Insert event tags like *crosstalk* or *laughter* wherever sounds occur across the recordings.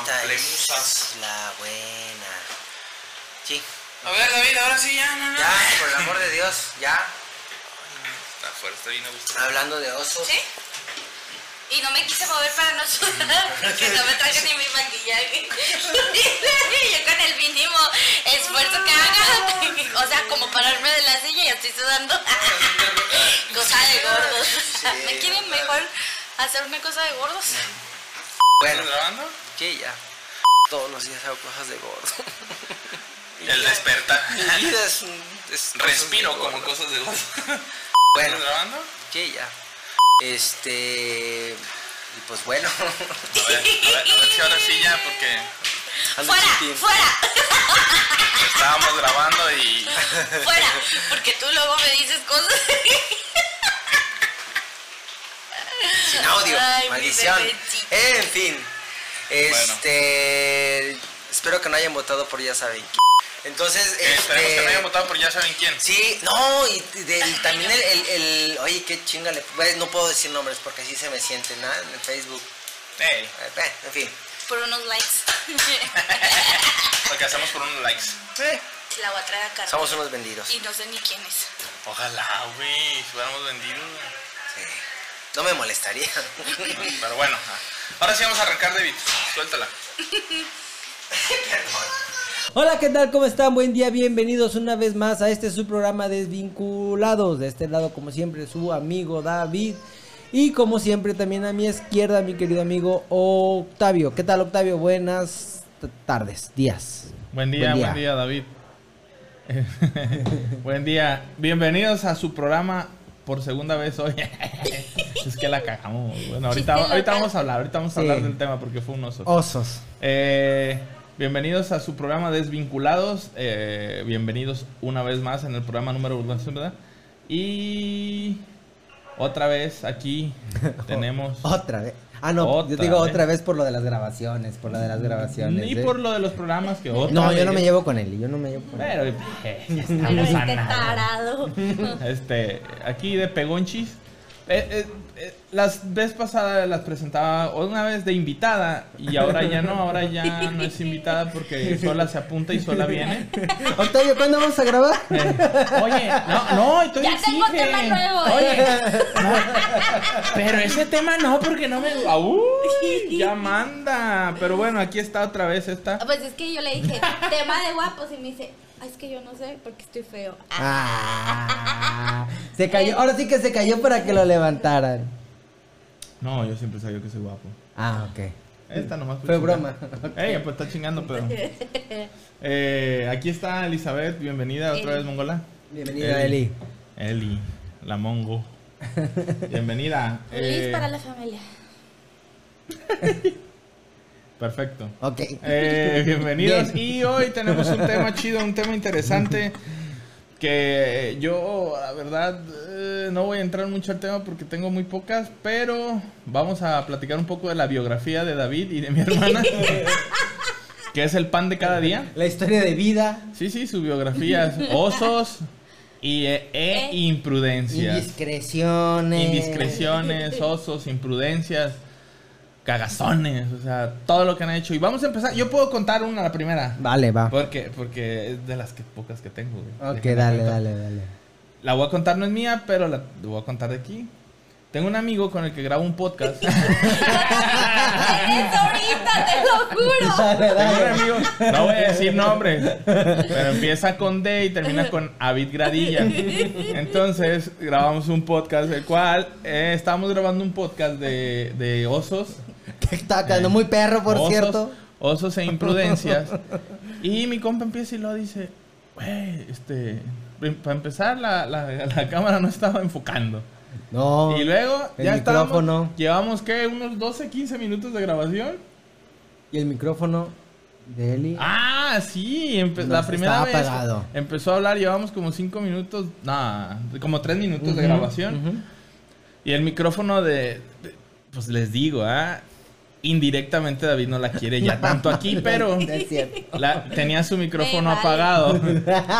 Esta pamplemusas. es la buena. Sí. A ver, David, ahora sí ya, no, no. Ya, por el amor de Dios, ya. Está fuera, está bien a gusto. Hablando de osos. ¿Sí? Y no me quise mover para no sudar, *laughs* porque no me traje ni mi maquillaje. *laughs* Yo con el mínimo esfuerzo que haga, *laughs* o sea, como pararme de la silla y estoy sudando. Cosa de gordos. ¿Me quieren mejor hacer una cosa de gordos? Bueno, ¿Estás grabando? Sí, ya. Todos los días hago cosas de gordo. *laughs* El despertar. Mi vida es un. es cosas Respiro de como gordo. cosas de gordo. *laughs* Bueno, ¿Estás grabando? sí, ya. Este. Y pues bueno. A ver, a ver, a ver si ahora sí ya, porque ando ¡Fuera! estábamos grabando y. *laughs* ¡Fuera! Porque tú luego me dices cosas. Sin audio. Ay, mi maldición. bebecito. En fin. Este. Espero que no hayan votado por ya saben quién. Entonces, Eh, esperemos que no hayan este. votado por ya saben quién. Sí, no, y del- también el, el, el- Oye, qué chinga le. bueno, No puedo decir nombres porque así se me sienten, ¿no? En el Facebook. Ey, Eh, eh, en fin. Por unos likes. *laughs* lo que hacemos por unos likes. Eh, la voy a traer a somos unos vendidos. Y no sé ni quién es. Ojalá, güey, si hubiéramos vendido. Sí. No me molestaría. Pero bueno, *laughs* ahora sí vamos a arrancar, David. Suéltala. *laughs* Hola, ¿qué tal? ¿Cómo están? Buen día, bienvenidos una vez más a este su programa Desvinculados. De este lado, como siempre, su amigo David. Y como siempre, también a mi izquierda, mi querido amigo Octavio. ¿Qué tal, Octavio? Buenas tardes, días. Buen día, buen día, David. *laughs* buen día. Bienvenidos a su programa por segunda vez hoy. *laughs* es que la cagamos. Bueno, ahorita, vamos a hablar, ahorita vamos a Sí. hablar del tema porque fue un oso. Osos. Eh, bienvenidos a su programa Desvinculados. Eh, bienvenidos una vez más en el programa número uno, ¿verdad? Y otra vez aquí *laughs* tenemos. Otra vez. Ah, no, yo digo vez. otra vez por lo de las grabaciones, por lo de las grabaciones. Ni ¿eh? por lo de los programas que otra No, yo no me llevo con él, yo no me llevo con él. Pero eh, ya Pero estamos a este nada. tarado. *laughs* Este, aquí de Pegonchis. Eh, eh, eh, las vez pasadas las presentaba una vez de invitada y ahora ya no, ahora ya no es invitada porque sola se apunta y sola viene. Octavio, ¿cuándo vamos a grabar? Eh, oye, no, no, y tú Ya tengo exige. tema nuevo. Oye, no, pero ese tema no, porque no me. Uy, ya manda. Pero bueno, aquí está otra vez esta. Pues es que yo le dije, tema de guapos, y me dice, "Ay, es que yo no sé porque estoy feo. Ah, se cayó. Ahora sí que se cayó para que lo levantaran. No, yo siempre sabía que soy guapo. Ah, ok. Esta nomás Fue chingar. broma. *laughs* Ey, pues está chingando, pero. *laughs* Eh, aquí está Elizabeth, bienvenida otra Eli. vez, Mongola. Bienvenida, Eli. Eli, la Mongo. *laughs* Bienvenida. Feliz Eh, para la familia. Perfecto. Ok. Eh, bienvenidos. Bien. Y hoy tenemos un tema chido, un tema interesante. Que yo, la verdad, eh, no voy a entrar mucho al tema porque tengo muy pocas, pero vamos a platicar un poco de la biografía de David y de mi hermana, *laughs* que es el pan de cada día. La historia de vida. Sí, sí, su biografía es osos y, e, e Eh. imprudencias. Indiscreciones. Indiscreciones, osos, imprudencias, cagazones, o sea, todo lo que han hecho. Y vamos a empezar. Yo puedo contar una, la primera. Vale, va. Porque, porque es de las que, pocas que tengo. güey. Ok, Déjame dale, dale, dale. La voy a contar, no es mía, pero la, voy a contar de aquí. Tengo un amigo con el que grabo un podcast. *laughs* Eres ahorita, te lo juro. *laughs* Dale, Tengo un dale. amigo, no voy a decir nombre, pero empieza con D y termina con Avid Gradilla. Entonces grabamos un podcast, el cual eh, estábamos grabando un podcast de, de osos. Que *laughs* está quedando muy perro, por osos, cierto. Osos e imprudencias. *laughs* Y mi compa empieza y lo dice, güey, este, para empezar la, la- la cámara no estaba enfocando. No. Y luego el ya estábamos, micrófono. llevamos que unos 12, 15 minutos de grabación. Y el micrófono de Eli. Ah, sí, empe- la primera estaba vez apagado. empezó a hablar, llevamos como 5 minutos, nada, como 3 minutos de grabación. Y el micrófono de, de- pues les digo, ¿ah? Indirectamente David no la quiere ya *laughs* tanto aquí, pero la- tenía su micrófono apagado.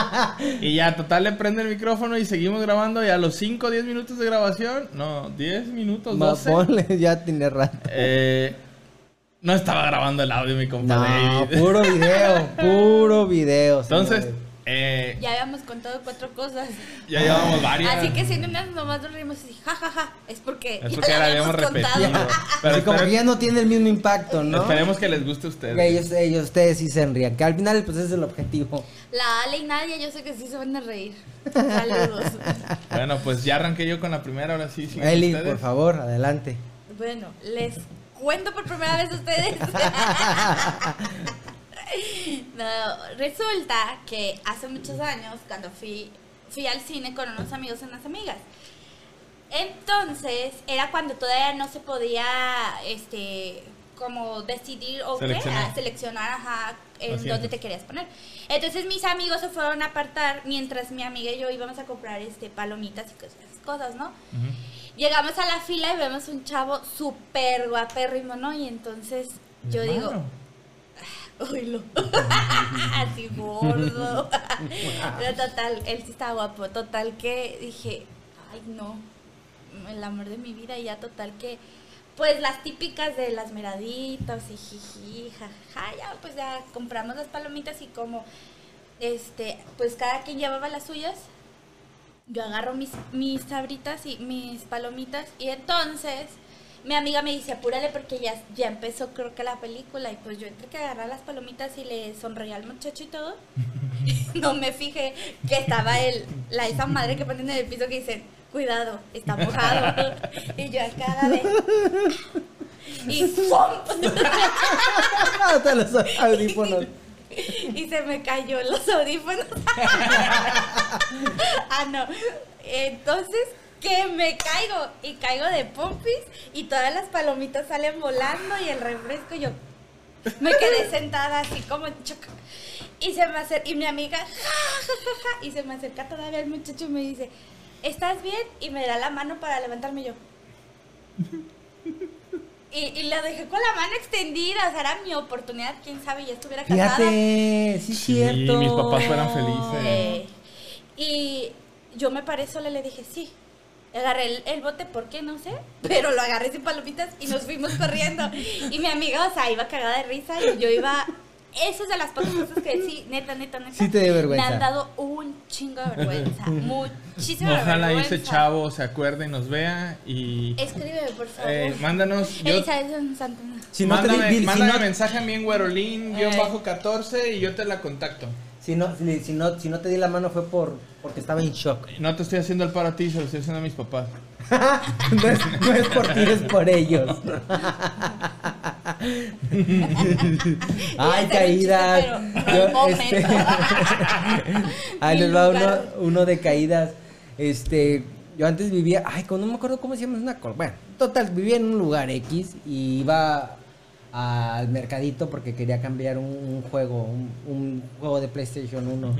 *laughs* y ya, total, le prende el micrófono y seguimos grabando. Y a los 5 o 10 minutos de grabación, no, 10 minutos, Ma- 12. ponle, ya tiene rato. eh, no estaba grabando el audio, mi compa No, David. puro video, puro video. Entonces, señores. Eh, Ya habíamos contado cuatro cosas. ya llevamos varias. Así que si en unas nomás nos reímos así, jajaja, es porque, Es ya porque la la habíamos repetido. *laughs* Pero Así como que ya no tiene el mismo impacto, ¿no? esperemos que les guste a ustedes. Que ellos, ellos, ustedes sí se rían. Que al final, pues ese es el objetivo. La Ale y Nadia, yo sé que sí se van a reír. Saludos. *laughs* Bueno, pues ya arranqué yo con la primera, ahora sí. Eli, ustedes. por favor, adelante. Bueno, les cuento por primera vez a ustedes. *laughs* no, resulta que hace muchos años, cuando fui, fui al cine con unos amigos y unas amigas. Entonces, era cuando todavía no se podía, este, como decidir o Seleccionar. a seleccionar, ajá, en dónde te querías poner. Entonces, mis amigos se fueron a apartar mientras mi amiga y yo íbamos a comprar, este, palomitas y cosas, cosas ¿no? Ujú. Llegamos a la fila y vemos un chavo súper guapérrimo, ¿no? Y entonces yo digo, Oílo, *laughs* así gordo. *laughs* Pero total, él sí estaba guapo. Total que dije, ay no, el amor de mi vida. Y ya total que, pues las típicas de las miraditas y jiji, jaja, ya pues ya compramos las palomitas y como, este, pues cada quien llevaba las suyas yo agarro mis, mis sabritas y mis palomitas y entonces mi amiga me dice apúrale porque ya, ya empezó creo que la película y pues yo entre que agarrar las palomitas y le sonreí al muchacho y todo *laughs* *laughs* no me fijé que estaba el, la esa madre que ponen en el piso que dicen cuidado está mojado *laughs* y yo acá de y ¡fum! Hasta los audífonos. y se me cayó los audífonos. ah, no. Entonces, que me caigo y caigo de pompis y todas las palomitas salen volando y el refresco yo me quedé sentada así como en shock. Y se me acerca, y mi amiga, ja, ja, ja, ja, y se me acerca todavía el muchacho y me dice, ¿estás bien? Y me da la mano para levantarme y yo. Y, y la dejé con la mano extendida, o sea, era mi oportunidad, quién sabe, ya estuviera casada. Fíjate, sí es Sí, cierto. mis papás fueran felices. Eh, y yo me paré sola y le dije, sí. Agarré el, el bote, ¿por qué? No sé. Pero lo agarré sin palomitas y nos fuimos corriendo. Y mi amiga, o sea, iba cagada de risa y yo iba... Eso es de las pocas cosas que sí, neta, neta, neta. Sí te dio vergüenza. Me han dado un chingo de vergüenza. *laughs* Muchísima Ojalá vergüenza. ese chavo se acuerde y nos vea y Escríbeme, por favor. eh, mándanos. Yo, Elizabeth Santana. Si no, te, mándame, si mándame no- mensaje a mí en güerolín Eh. bajo 14 y yo te la contacto. Si no- si- si no- si no te di la mano fue por porque estaba en shock. No te estoy haciendo el paro a ti, se lo estoy haciendo a mis papás. *laughs* no, es, no es por ti, es por ellos. *laughs* Ay, caídas. Yo, este, *laughs* Ahí les va uno, uno de caídas. Este, yo antes vivía, ay, no me acuerdo cómo se llama, es una col- Bueno, total, vivía en un lugar X y iba al mercadito porque quería cambiar un, un juego, un, un juego de PlayStation 1.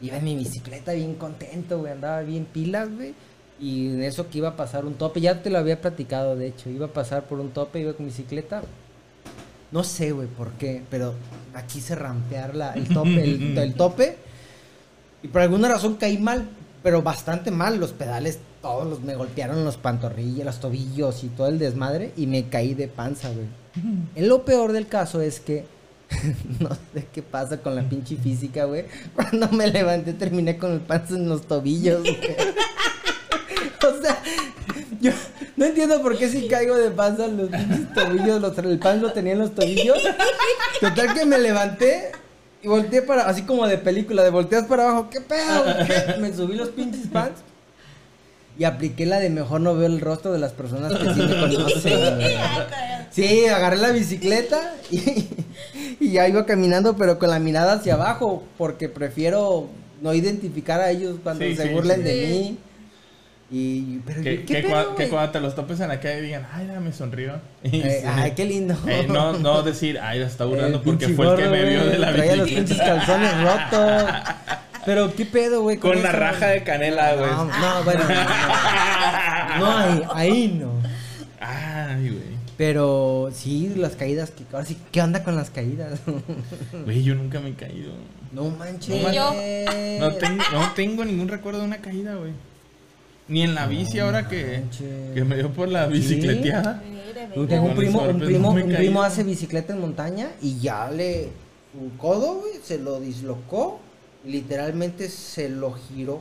Iba en mi bicicleta bien contento, güey, andaba bien pilas, güey. Y en eso que iba a pasar un tope, ya te lo había platicado, de hecho, iba a pasar por un tope, iba con bicicleta. No sé, güey, por qué, pero aquí se rampear la, el tope, el, *laughs* el tope. Y por alguna razón caí mal, pero bastante mal. Los pedales, todos los, me golpearon los pantorrillas, los tobillos y todo el desmadre. Y me caí de panza, güey. En lo peor del caso es que *laughs* no sé qué pasa con la pinche física, güey. Cuando me levanté terminé con el panza en los tobillos, güey. *laughs* O sea, yo no entiendo por qué si caigo de panza en los pinches tobillos, los, el pan lo tenía en los tobillos. Total que me levanté y volteé para, así como de película, de volteas para abajo, ¿qué pedo? ¿Qué? Me subí los pinches pants y apliqué la de mejor no veo el rostro de las personas que sí me *laughs* conocen. Sí, agarré la bicicleta y, y ya iba caminando, pero con la mirada hacia abajo, porque prefiero no identificar a ellos cuando Sí, se sí, burlen sí. de Sí. mí. Y, pero yo, ¿qué cua- que cuando te los topes en la calle digan, ay, me sonrió. *laughs* Y Eh, sí. ay, qué lindo. Eh, no, no *laughs* decir, ay, se está burlando El porque fue el que me vio de la Traía los pinches calzones rotos. *laughs* Pero qué pedo, güey. Con la eso, raja güey? de canela, güey. No, no, bueno. No, no, no, ahí, no. Ay, güey. Pero sí, las caídas, que ahora sí, ¿qué onda con las caídas? Güey, yo nunca me he caído. no manches. Yo. No tengo, no tengo ningún recuerdo de una caída, güey. Ni en la bici ahora que, que me dio por la bicicleteada. Tengo un primo, un primo, un primo hace bicicleta en montaña y ya le un codo, güey, se lo dislocó, y literalmente se lo giró.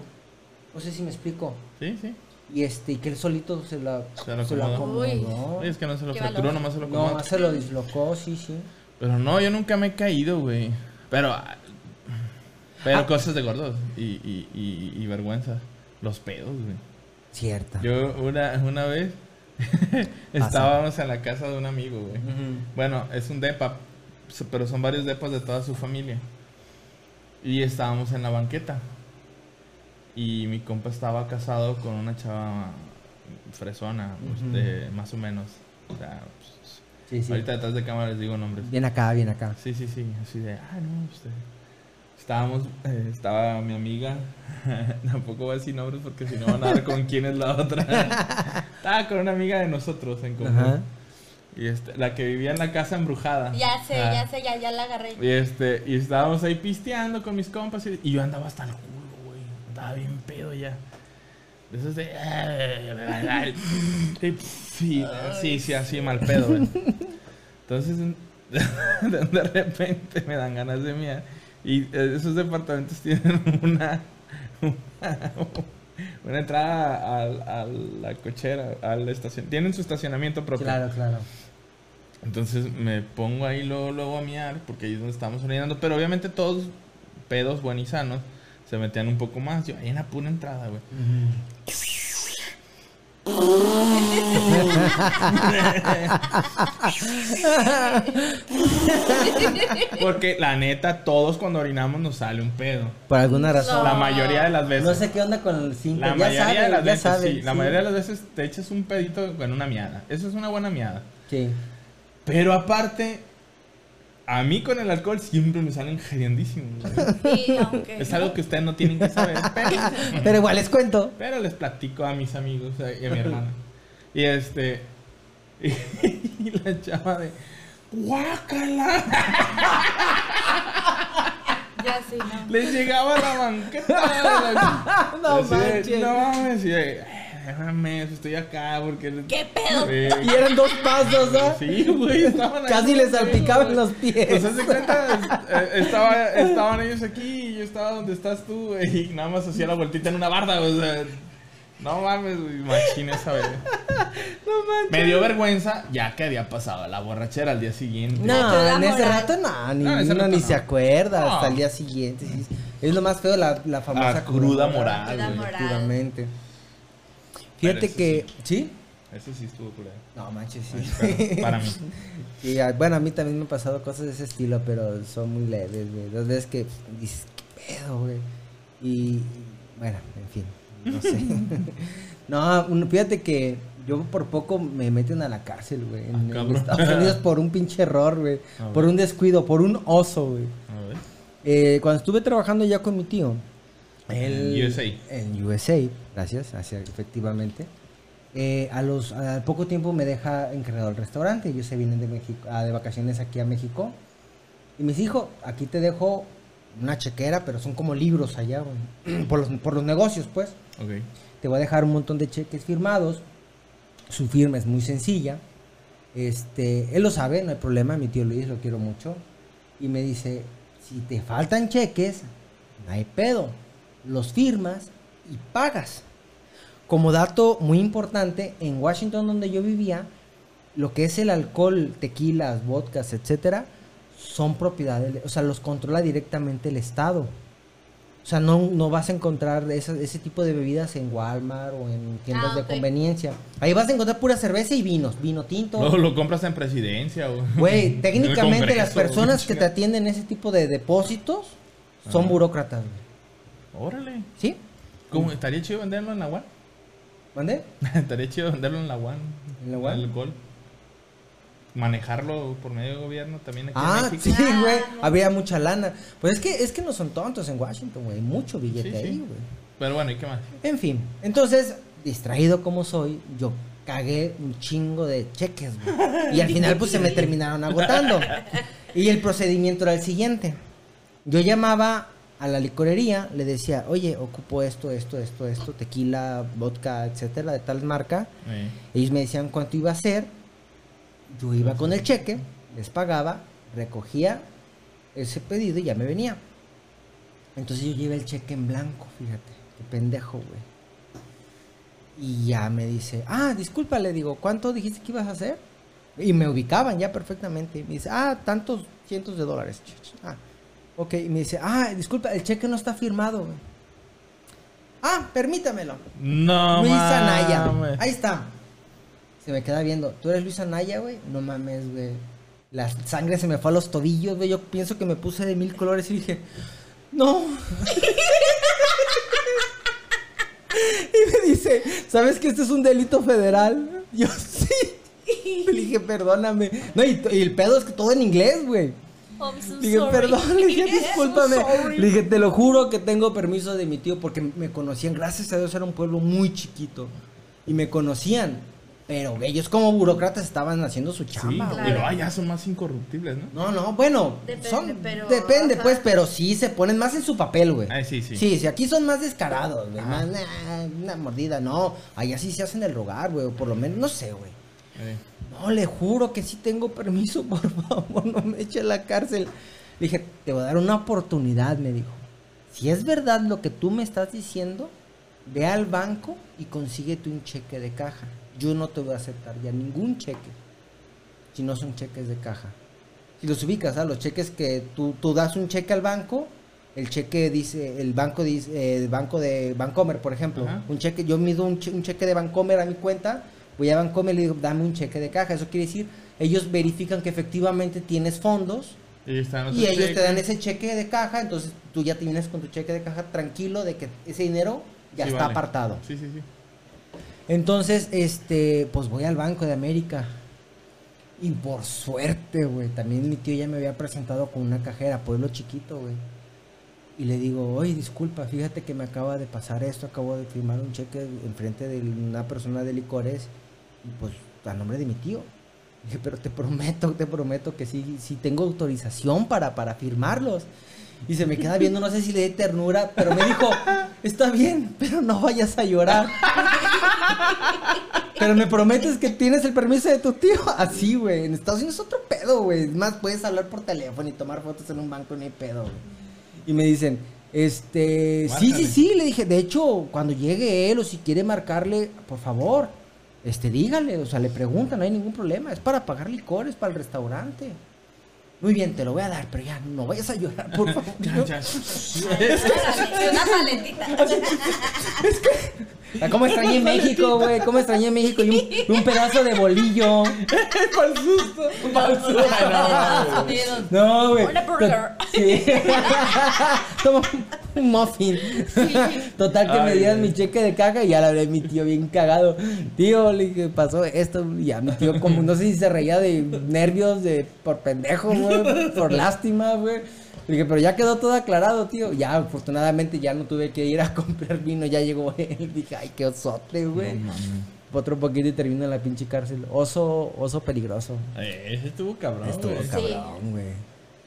No sé si me explico. Sí, sí. Y este, y que él solito se la Se lo se acomodó. Es que no se lo fracturó, valor. nomás se lo acomodó. más se lo dislocó, sí, sí. Pero no, yo nunca me he caído, güey. Pero. ah, Pero Ah. cosas de gordos y, y, y, y vergüenza. Los pedos, güey. Cierta. Yo una, una vez *laughs* estábamos en la casa de un amigo, güey. Bueno, es un depa, pero son varios depas de toda su familia. Y estábamos en la banqueta. Y mi compa estaba casado con una chava fresona, Ujú. este, más o menos. O sea, pues, Sí, sí. ahorita detrás de cámara les digo nombres. Bien acá, bien acá. Sí, sí, sí, así de, ah, no, usted. Estábamos, eh, estaba mi amiga, *laughs* tampoco voy a decir nombres porque si no van a dar con quién es la otra. *laughs* estaba con una amiga de nosotros en común. Ajá. Y este, la que vivía en la casa embrujada. Ya sé, Ah. ya sé, ya, ya la agarré. Y este, y estábamos ahí pisteando con mis compas y, y yo andaba hasta el culo, güey. Andaba bien pedo ya. De esos de. *laughs* sí, sí, sí, así mal pedo, güey. Entonces, de repente me dan ganas de miar. Y eh, esos departamentos *laughs* tienen una. una, una entrada a, la cochera, a la estación. Tienen su estacionamiento propio. Claro, claro. Entonces me pongo ahí luego, luego a miar, porque ahí es donde estamos orinando. Pero obviamente todos pedos buenos y sanos se metían un poco más. Yo ahí en la pura entrada, güey. Porque la neta, todos cuando orinamos nos sale un pedo. Por alguna razón. La mayoría de las veces. No sé qué onda con el 5. La ya mayoría de las veces, sí. La mayoría de las veces te echas un pedito con una miada. Eso es una buena miada. Sí. Pero aparte, a mí con el alcohol siempre me salen geriendísimos. güey. *laughs* Sí, aunque. Es algo que ustedes no tienen que saber, *laughs* pero, Pero igual les cuento. pero les platico a mis amigos eh, y a mi hermana. Y este. *laughs* Y, la chava de. ¡Guácala! Ya sí, no. Les llegaba a la banqueta. No de, manches. No mames. Y de, "Eh, déjame, estoy acá porque. ¿Qué pedo? Sí, Y eran dos pasos, ¿no? Sí, güey, estaban ahí. Casi les salpicaban los Pues pies. cuenta, *laughs* eh, estaba, estaban ellos aquí y yo estaba donde estás tú, güey, y nada más hacía la vueltita en una barda, o sea, no mames, güey, imagina esa vez. Me dio vergüenza ya que había pasado la borrachera al día siguiente. Te No, en ese rato no, ni, No, ese uno rato ni no. se acuerda No. hasta el día siguiente. Es lo más feo, la, la famosa Ah, cruda moral, Cruda moral. Fíjate que. ¿Sí? Eso sí estuvo curado. No manches, sí. Para mí. *laughs* Y, ah, bueno, a mí también me han pasado cosas de ese estilo, pero son muy leves, güey. Dos veces que dices, ¿qué pedo, güey? Y, bueno, en fin, no sé. *laughs* *laughs* no, fíjate que yo por poco me meten a la cárcel, güey. En, Ah, en. Estados Unidos por un pinche error, güey. Por un descuido, por un oso, güey. A ver. Eh, cuando estuve trabajando ya con mi tío. En USA. En USA, gracias, así, efectivamente. Eh, a los al poco tiempo me deja encargado el restaurante. Ellos se vienen de México, ah, de vacaciones aquí a México. Y me dijo, aquí te dejo una chequera, pero son como libros allá, *clears throat* por los, por los negocios, pues. Ok. Te voy a dejar un montón de cheques firmados. Su firma es muy sencilla. Este, él lo sabe, no hay problema, mi tío Luis, lo quiero mucho. Y me dice, si te faltan cheques, no hay pedo. Los firmas y pagas. Como dato muy importante, en Washington donde yo vivía, lo que es el alcohol, tequilas, vodkas, etcétera, son propiedades, o sea, los controla directamente el Estado. O sea, no, no vas a encontrar ese, ese tipo de bebidas en Walmart o en tiendas Ah, de conveniencia. Ahí vas a encontrar pura cerveza y vinos, vino tinto. Luego lo compras en presidencia, güey. *laughs* Técnicamente las personas *laughs* que te atienden ese tipo de depósitos son Ajá. burócratas. Órale. ¿Sí? ¿Cómo? ¿Estaría chido venderlo en la WAN? ¿Mande? *laughs* Estaría chido venderlo en la WAN. ¿En la WAN? El gol. Manejarlo por medio de gobierno también aquí Ah, en México. sí, güey. no. Habría mucha lana. Pues es que, es que no son tontos en Washington, güey. Mucho billete Sí, sí. ahí, güey. Pero bueno, ¿y qué más? En fin, entonces, distraído como soy, yo cagué un chingo de cheques, güey. Y al final, pues se me *laughs* terminaron agotando. Y el procedimiento era el siguiente: yo llamaba a la licorería, le decía, oye, ocupo esto, esto, esto, esto, tequila, vodka, etcétera, de tal marca. Ellos me decían cuánto iba a ser. Yo iba con el cheque, les pagaba, recogía ese pedido y ya me venía. Entonces yo llevé el cheque en blanco, fíjate, qué pendejo, güey. Y ya me dice, ah, disculpa, le digo, ¿cuánto dijiste que ibas a hacer? Y me ubicaban ya perfectamente. Y me dice, ah, tantos cientos de dólares. Ah, ok, y me dice, ah, disculpa, el cheque no está firmado, güey. Ah, permítamelo. No, Luis Anaya. mames. Ahí está. Se me queda viendo. ¿Tú eres Luis Anaya, güey? No mames, güey. La sangre se me fue a los tobillos, güey. Yo pienso que me puse de mil colores y dije, no. *laughs* y me dice, ¿sabes que este es un delito federal? Yo sí. *laughs* Le dije, perdóname. No, y, y el pedo es que todo en inglés, güey. I'm so Le dije, sorry. perdón, le dije, *laughs* discúlpame. Le dije, te lo juro que tengo permiso de mi tío porque me conocían. Gracias a Dios era un pueblo muy chiquito. Y me conocían. Pero ellos como burócratas estaban haciendo su Sí, chamba. güey. pero ah, ya son más incorruptibles, ¿no? No, no, bueno. Depende, son- pero- Depende, ajá. pues, pero sí se ponen más en su papel, güey. Ay, sí, sí. Sí, sí, aquí son más descarados, güey. Más, nah, una mordida, no. Allá sí se hacen el rogar, güey. O por lo menos, no sé, güey. Eh, No, le juro que sí tengo permiso, *laughs* por favor, no me eche a la cárcel. Le dije, te voy a dar una oportunidad, me dijo. Si es verdad lo que tú me estás diciendo, ve al banco y consíguete un cheque de caja. Yo no te voy a aceptar ya ningún cheque, si no son cheques de caja. Si los ubicas, ¿ah? los cheques que tú, tú das un cheque al banco, el cheque dice, el banco dice, eh, el banco de Bancomer, por ejemplo, Ajá. un cheque, yo mido un cheque de Bancomer a mi cuenta, voy a Bancomer y le digo, dame un cheque de caja. Eso quiere decir, ellos verifican que efectivamente tienes fondos y ellos te dan ese cheque de caja, entonces tú ya te vienes con tu cheque de caja tranquilo de que ese dinero ya Sí, está vale. apartado. Sí, sí, sí. Entonces, este, pues voy al Banco de América. Y por suerte, güey, también mi tío ya me había presentado con una cajera, pueblo chiquito, güey. Y le digo, oye, disculpa, fíjate que me acaba de pasar esto, acabo de firmar un cheque enfrente de una persona de licores, y pues a nombre de mi tío. Dije, *laughs* pero te prometo, te prometo que sí, sí tengo autorización para, para firmarlos. Y se me queda viendo, no sé si le di ternura, pero me dijo, *laughs* está bien, pero no vayas a llorar. *laughs* Pero me prometes que tienes el permiso de tu tío. Así, güey. En Estados Unidos es otro pedo, güey. Es Más puedes hablar por teléfono y tomar fotos en un banco, ni pedo, güey. Y me dicen, este. Sí, sí, sí. Le dije, de hecho, cuando llegue él o si quiere marcarle, por favor, este, dígale. O sea, le preguntan, no hay ningún problema. Es para pagar licores para el restaurante. Muy bien, te lo voy a dar, pero ya no vayas a llorar, por favor. Ya, ya. Una paletita. Ah, ¿Cómo extrañé México, güey? ¿Cómo extrañé México? Y un, un pedazo de bolillo. *laughs* Pa'l susto. Pa'l susto. Unidos. No, güey. Una burger. Sí. *laughs* Toma un muffin. Total que me Ay, dieron güey. mi cheque de caja y ya la hablé mi tío bien cagado. Tío, le dije, pasó esto. Y ya mi tío como, no sé si se reía de nervios, de por pendejo, güey, por lástima, güey. Le dije, pero ya quedó todo aclarado, tío. Ya, afortunadamente ya no tuve que ir a *laughs* comprar vino, ya llegó él. Dije, ay, qué osote, güey. Otro poquito y termino en la pinche cárcel. Oso, oso peligroso. Eh, ese estuvo cabrón. Estuvo güey. cabrón, güey.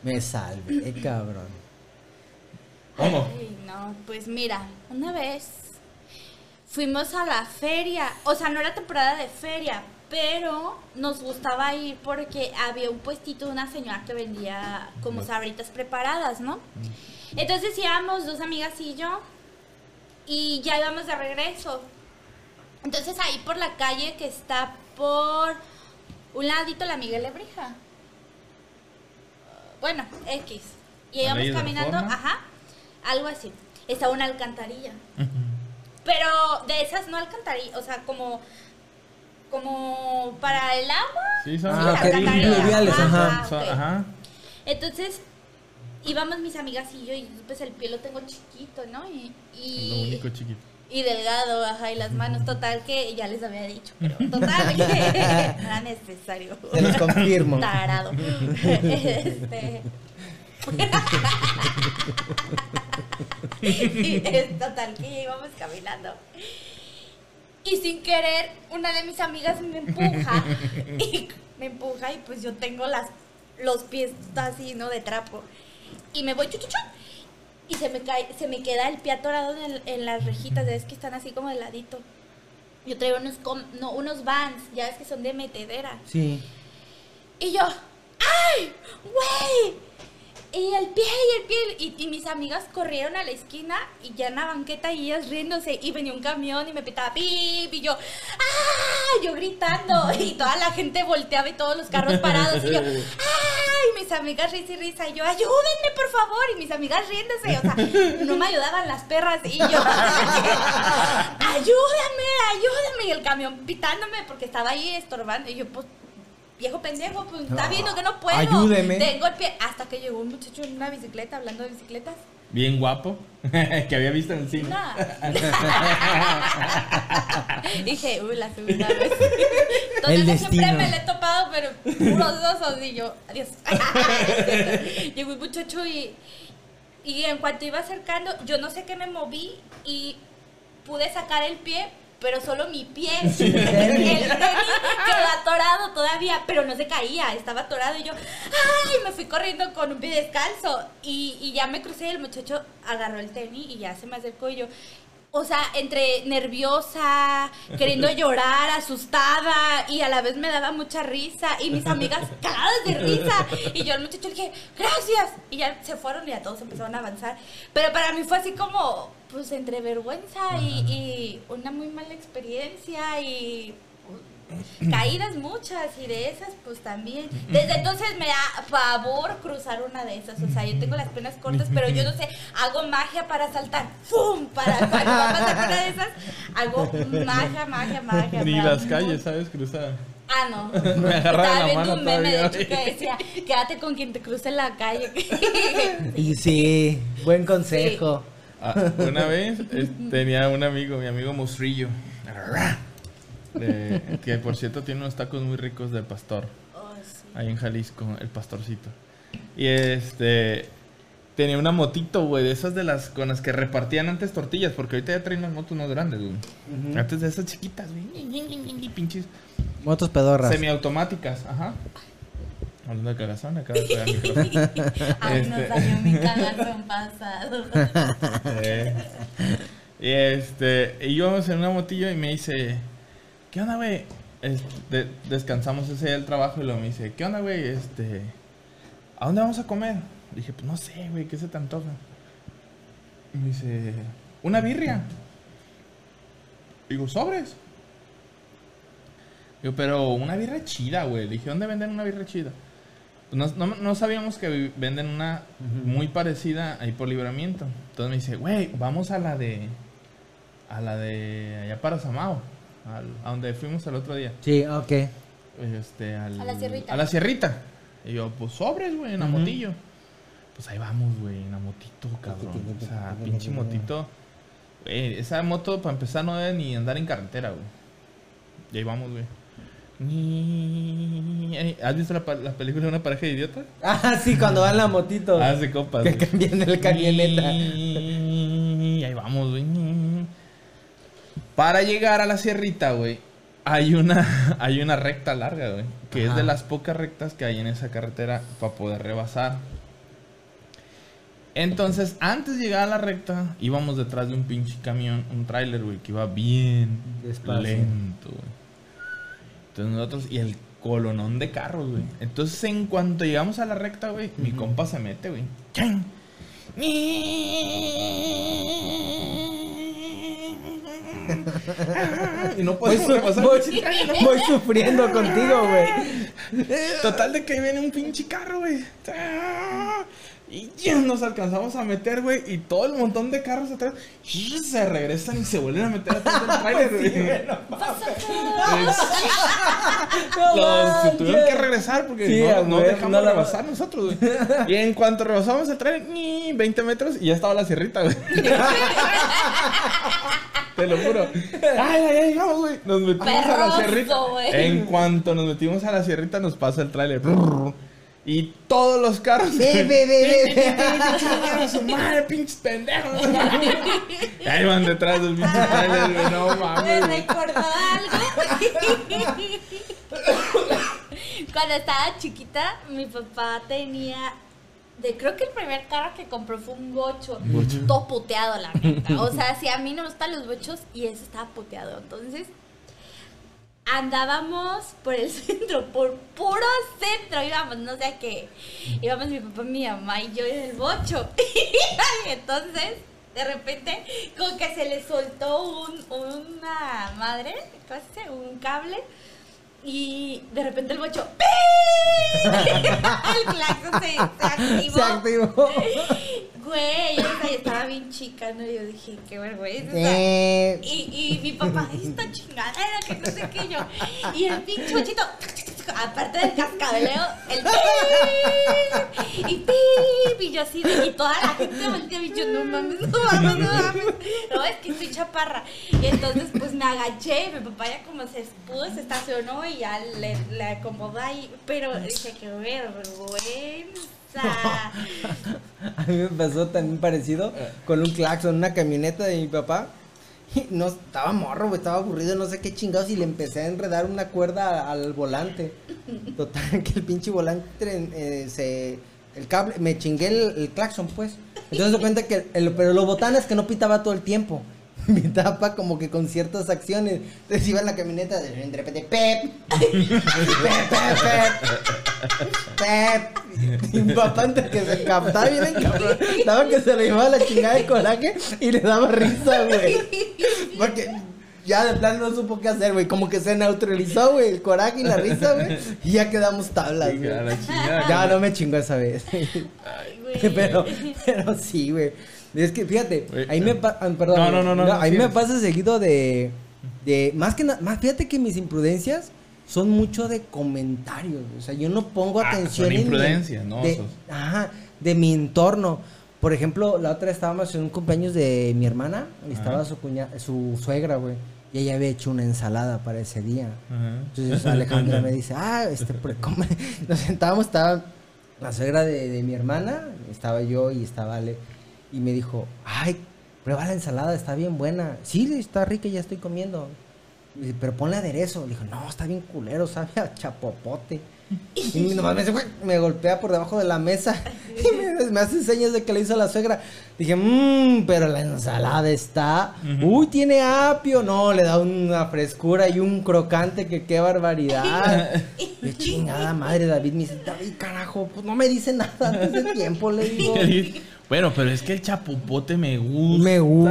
Me salvé, *laughs* cabrón. ¿Cómo? Ay, no, pues mira, una vez fuimos a la feria, o sea, no era temporada de feria, pero nos gustaba ir porque había un puestito de una señora que vendía como sabritas preparadas, ¿no? Entonces íbamos dos amigas y yo y ya íbamos de regreso. Entonces ahí por la calle que está por un ladito la Miguel Lebrija. Bueno, X. Y ¿La íbamos caminando, ajá, algo así. Estaba una alcantarilla. Pero de esas no alcantarilla, o sea, como como para el agua. Sí, son Ah, pluviales, ajá. Entonces, íbamos mis amigas y yo, y pues el pie lo tengo chiquito, ¿no? Y, Lo y, único chiquito. y delgado, ajá, y las manos, total que ya les había dicho, pero *laughs* total que *laughs* era necesario. Se los confirmo. Tarado. Este. *laughs* y es total que ya íbamos caminando. Y sin querer, una de mis amigas me empuja. *laughs* y me empuja y pues yo tengo las, los pies así, ¿no? De trapo. Y me voy chuchuchu. Y se me cae, se me queda el pie atorado en, en las rejitas, ya ves que están así como de ladito. Yo traigo unos, com- no, unos vans, ya ves que son de metedera. Sí. Y yo, ¡ay! ¡Güey! Y el pie, y el pie. Y, y mis amigas corrieron a la esquina y ya en la banqueta y ellas riéndose. Y venía un camión y me pitaba pip. Y yo, ¡ah! Yo gritando. Y toda la gente volteaba y todos los carros parados. Y yo, *laughs* ¡ay! Mis amigas risa y risa. Y yo, ¡ayúdenme, por favor! Y mis amigas riéndose. O sea, no me ayudaban las perras. Y yo, *laughs* ¡ayúdame! ¡ayúdame! Y el camión pitándome porque estaba ahí estorbando. Y yo, pues viejo pendejo, pues está viendo que no puedo. Ayúdeme. Tengo el pie. Hasta que llegó un muchacho en una bicicleta hablando de bicicletas. Bien guapo. *laughs* que había visto en el cine. No. *laughs* *laughs* Dije, uy, la segunda vez. Entonces El yo destino. siempre me le he topado, pero puros osos y yo, adiós. Llegó un muchacho y, y en cuanto iba acercando, yo no sé qué me moví y pude sacar el pie, pero solo mi pie. *laughs* el tenis quedó atorado todavía, pero no se caía, estaba atorado y yo, ¡ay! Me fui corriendo con un pie descalzo y, y ya me crucé y el muchacho agarró el tenis y ya se me acercó y yo. O sea, entre nerviosa, queriendo *laughs* llorar, asustada y a la vez me daba mucha risa y mis amigas *laughs* cagadas de risa. Y yo al muchacho le dije, gracias. Y ya se fueron y ya todos empezaron a avanzar. Pero para mí fue así como, pues entre vergüenza y, y una muy mala experiencia y pues, caídas muchas y de esas pues también. Desde entonces me da pavor cruzar una de esas. O sea, yo tengo las penas cortas, pero yo no sé, hago magia para saltar. ¡Fum! Para cuando va a pasar una de esas, hago magia, magia, magia. Ni las calles, ¿sabes? Cruzar. Ah, no. *laughs* Me Estaba la viendo mano un meme de hecho que decía, quédate con quien te cruce en la calle. *laughs* Y sí, buen consejo. Ah, una vez eh, tenía un amigo, mi amigo Mostrillo. de- que por cierto tiene unos tacos muy ricos de pastor. Oh, sí. Ahí en Jalisco, el pastorcito. Y este. Tenía una motito, güey, de esas de las con las que repartían antes tortillas, porque ahorita ya traen unas motos más grandes, güey. Antes de esas chiquitas, güey. Pinches. Motos pedorras. Semiautomáticas, ajá. Hablando de cagazón, acaba de pegar el micrófono. *laughs* Ay, nos Este. salió mi *laughs* cagazón pasado. *laughs* Eh, y este, y íbamos en una motillo y me dice, ¿qué onda, güey? Este, descansamos ese día del trabajo y luego me dice, ¿qué onda, güey? Este, ¿a dónde vamos a comer? Dije, pues no sé, güey, ¿qué se te antoja? Y me dice, una birria. Digo, sobres. Digo, pero una birra chida, güey. Dije, ¿dónde venden una birra chida? Pues no, no- no sabíamos que venden una muy parecida ahí por libramiento. Entonces me dice, güey, vamos a la de. A la de allá para Samao. al- a donde fuimos el otro día. Sí, ok. Este, al- A la sierrita. A la sierrita. Y yo, pues sobres, güey, en la motillo. Pues ahí vamos, güey, en la motito, cabrón. O sea, pinche motito. Güey, esa moto, para empezar, no debe ni andar en carretera, güey. Y ahí vamos, güey. ¿Has visto la, la película de una pareja de idiotas? Ah, sí, cuando van la motito. Ah, sí, compas. que cambian el camioneta. Y ahí vamos, güey. Para llegar a la sierrita, güey, hay una, *laughs* hay una recta larga, güey. Que es de las pocas rectas que hay en esa carretera para poder rebasar. Entonces, antes de llegar a la recta, íbamos detrás de un pinche camión, un tráiler, güey, que iba bien Despacio. lento, güey. Entonces nosotros, y el colonón de carros, güey. Entonces, en cuanto llegamos a la recta, güey, mi compa se mete, güey. ¡Chan! *laughs* Y no Voy, rebasar voy- ¿no? voy sufriendo contigo, güey. *laughs* Total de que ahí viene un pinche carro, güey. Y ya nos alcanzamos a meter, güey. Y todo el montón de carros atrás se regresan y se vuelven a meter atrás del *laughs* trailer, güey. No Los se tuvieron que regresar porque Sí, no, no ver, dejamos no la- rebasar nosotros, güey. Y en cuanto rebasamos el trailer, ni 20 metros y ya estaba la sierrita, güey. Te lo juro. Ay, ay, ay, vamos, güey. Nos metimos a la Perroso, sierrita. güey. En cuanto nos metimos a la sierrita, nos pasa el tráiler. Y todos los carros. Ve, ve, ve, ve. Su madre, pinches pendejos. Ahí van detrás del pinche trailer, güey. No Me mames. güey. recordó algo. Cuando estaba chiquita, mi papá tenía. De, creo que el primer carro que compró fue un bocho. Todo puteado, la neta. O sea, si a mí no me gustan los bochos y ese estaba puteado. Entonces, andábamos por el *laughs* centro, por puro centro. Íbamos, no sé a qué. Íbamos mi papá, mi mamá y yo en el bocho. *laughs* Y entonces, de repente, como que se le soltó un, una madre, ¿cómo se dice? Un cable. Y de repente el bocho, ¡pi! *laughs* el claxon se, se activó. Se activó. *laughs* Güey, o sea, yo estaba bien chica, ¿no? Yo dije, qué vergüenza. Eh, Y, y mi papá, esta chingadera, que no sé qué yo. Y el pinche bochito, aparte del cascabeleo, el pip, y pip, y yo así, y toda la gente voltea y yo, no mames, no mames, no mames. No, es que estoy chaparra. Y entonces, pues me agaché, mi papá ya como se pudo, se estacionó y ya le, le acomodó ahí. Pero dije, qué vergüenza. *laughs* A mí me pasó también parecido con un claxon, una camioneta de mi papá. *laughs* No, estaba morro, güey, estaba aburrido, no sé qué chingados, y le empecé a enredar una cuerda al volante. Total, *laughs* que el pinche volante eh, se. El cable, me chingué el, claxon, pues. Entonces se cuenta que. El, pero lo botana es que no pitaba todo el tiempo. *laughs* Pitaba como que con ciertas acciones. Entonces iba en la camioneta, de repente, pep. pep, pep, pep. Papá antes que se captaba bien cabrón, daba que se le iba la chingada de coraje y le daba risa, güey. Porque ya de plano no supo qué hacer, güey. Como que se neutralizó, güey, el coraje y la risa, güey. Y ya quedamos tablas, güey. Ya no me chingó esa vez. Ay, *laughs* güey. pero, pero sí, güey. Es que fíjate, ahí me ah, perdón, No, no, no, no, no, ahí me pasa seguido de de más que nada, más fíjate que mis imprudencias son mucho de comentarios, o sea, yo no pongo Ah, atención son en mi- imprudencias, ¿no? de, ajá, de mi entorno. Por ejemplo, la otra vez estábamos en un cumpleaños de mi hermana y estaba su cuña, su suegra, güey. Y ella había hecho una ensalada para ese día. Ajá. Entonces Alejandra me dice, ah, este, *laughs* come". *laughs* nos sentábamos, estaba la suegra de, de mi hermana, estaba yo y estaba Ale, y me dijo, ay, prueba la ensalada, está bien buena. Sí, está rica, ya estoy comiendo. Pero ponle aderezo. Le dijo, no, está bien culero, sabe a chapopote. Y nomás me, dice, "Güey", me golpea por debajo de la mesa *laughs* y me, me hace señas de que le hizo a la suegra. Dije, mmm, pero la ensalada está. Uy, tiene apio. No, le da una frescura y un crocante que qué barbaridad. *laughs* Chingada madre, David me dice, David, carajo, pues no me dice nada antes de tiempo, le digo. *laughs* Bueno, pero es que el chapopote me gusta. Me gusta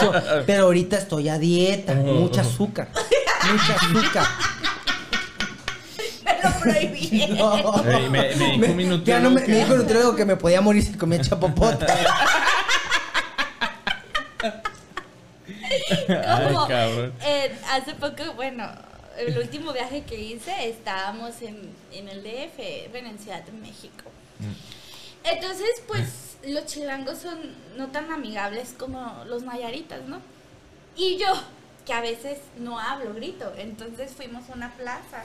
mucho. Pero ahorita estoy a dieta, mucha azúcar. Mucha azúcar. Lo prohibí. No. Ey, me- me dijo mi nutriólogo ya no me, que- me dijo el nutriólogo que me podía morir si comía chapopote. Ay, Como, eh, hace poco, bueno, el último viaje que hice estábamos en, en el DF, bueno, en Ciudad de México. Entonces, pues los chilangos son no tan amigables como los nayaritas, ¿no? Y yo, que a veces no hablo, grito. Entonces fuimos a una plaza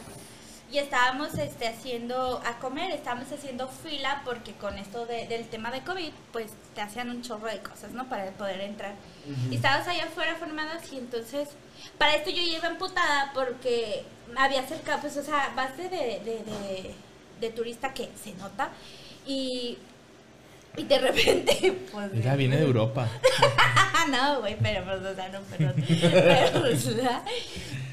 y estábamos este, haciendo a comer, estábamos haciendo fila porque con esto de- del tema de COVID, pues te hacían un chorro de cosas, ¿no? Para poder entrar. Y estábamos allá afuera formadas y entonces, para esto yo iba emputada porque había acercado, pues, o sea, base de, de, de, turista que se nota y, y de repente, *laughs* pues... Ella viene de Europa. *laughs* No, güey, pero pues, o sea, no, perdón. Pero, o sea,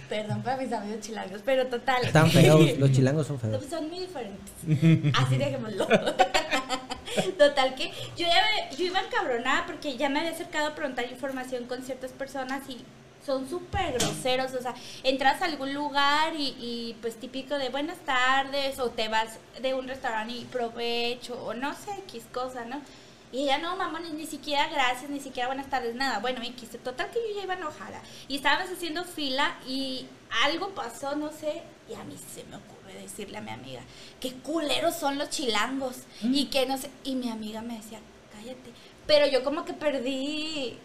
perdón para mis amigos chilangos, pero total. Están feos, *laughs* los chilangos son feos. son muy diferentes. Así dejémoslo. *laughs* Total que yo ya me- yo iba encabronada porque ya me había acercado a preguntar información con ciertas personas y son súper groseros, o sea, entras a algún lugar y, y, pues típico de buenas tardes o te vas de un restaurante y provecho o no sé, X cosa, ¿no? Y ella, no, mamones, ni siquiera gracias, ni siquiera buenas tardes, nada. Bueno, X, total que yo ya iba enojada. Y estábamos haciendo fila y algo pasó, no sé, y a mí se me ocurre decirle a mi amiga, qué culeros son los chilangos. Y que no sé, y mi amiga me decía, cállate. Pero yo como que perdí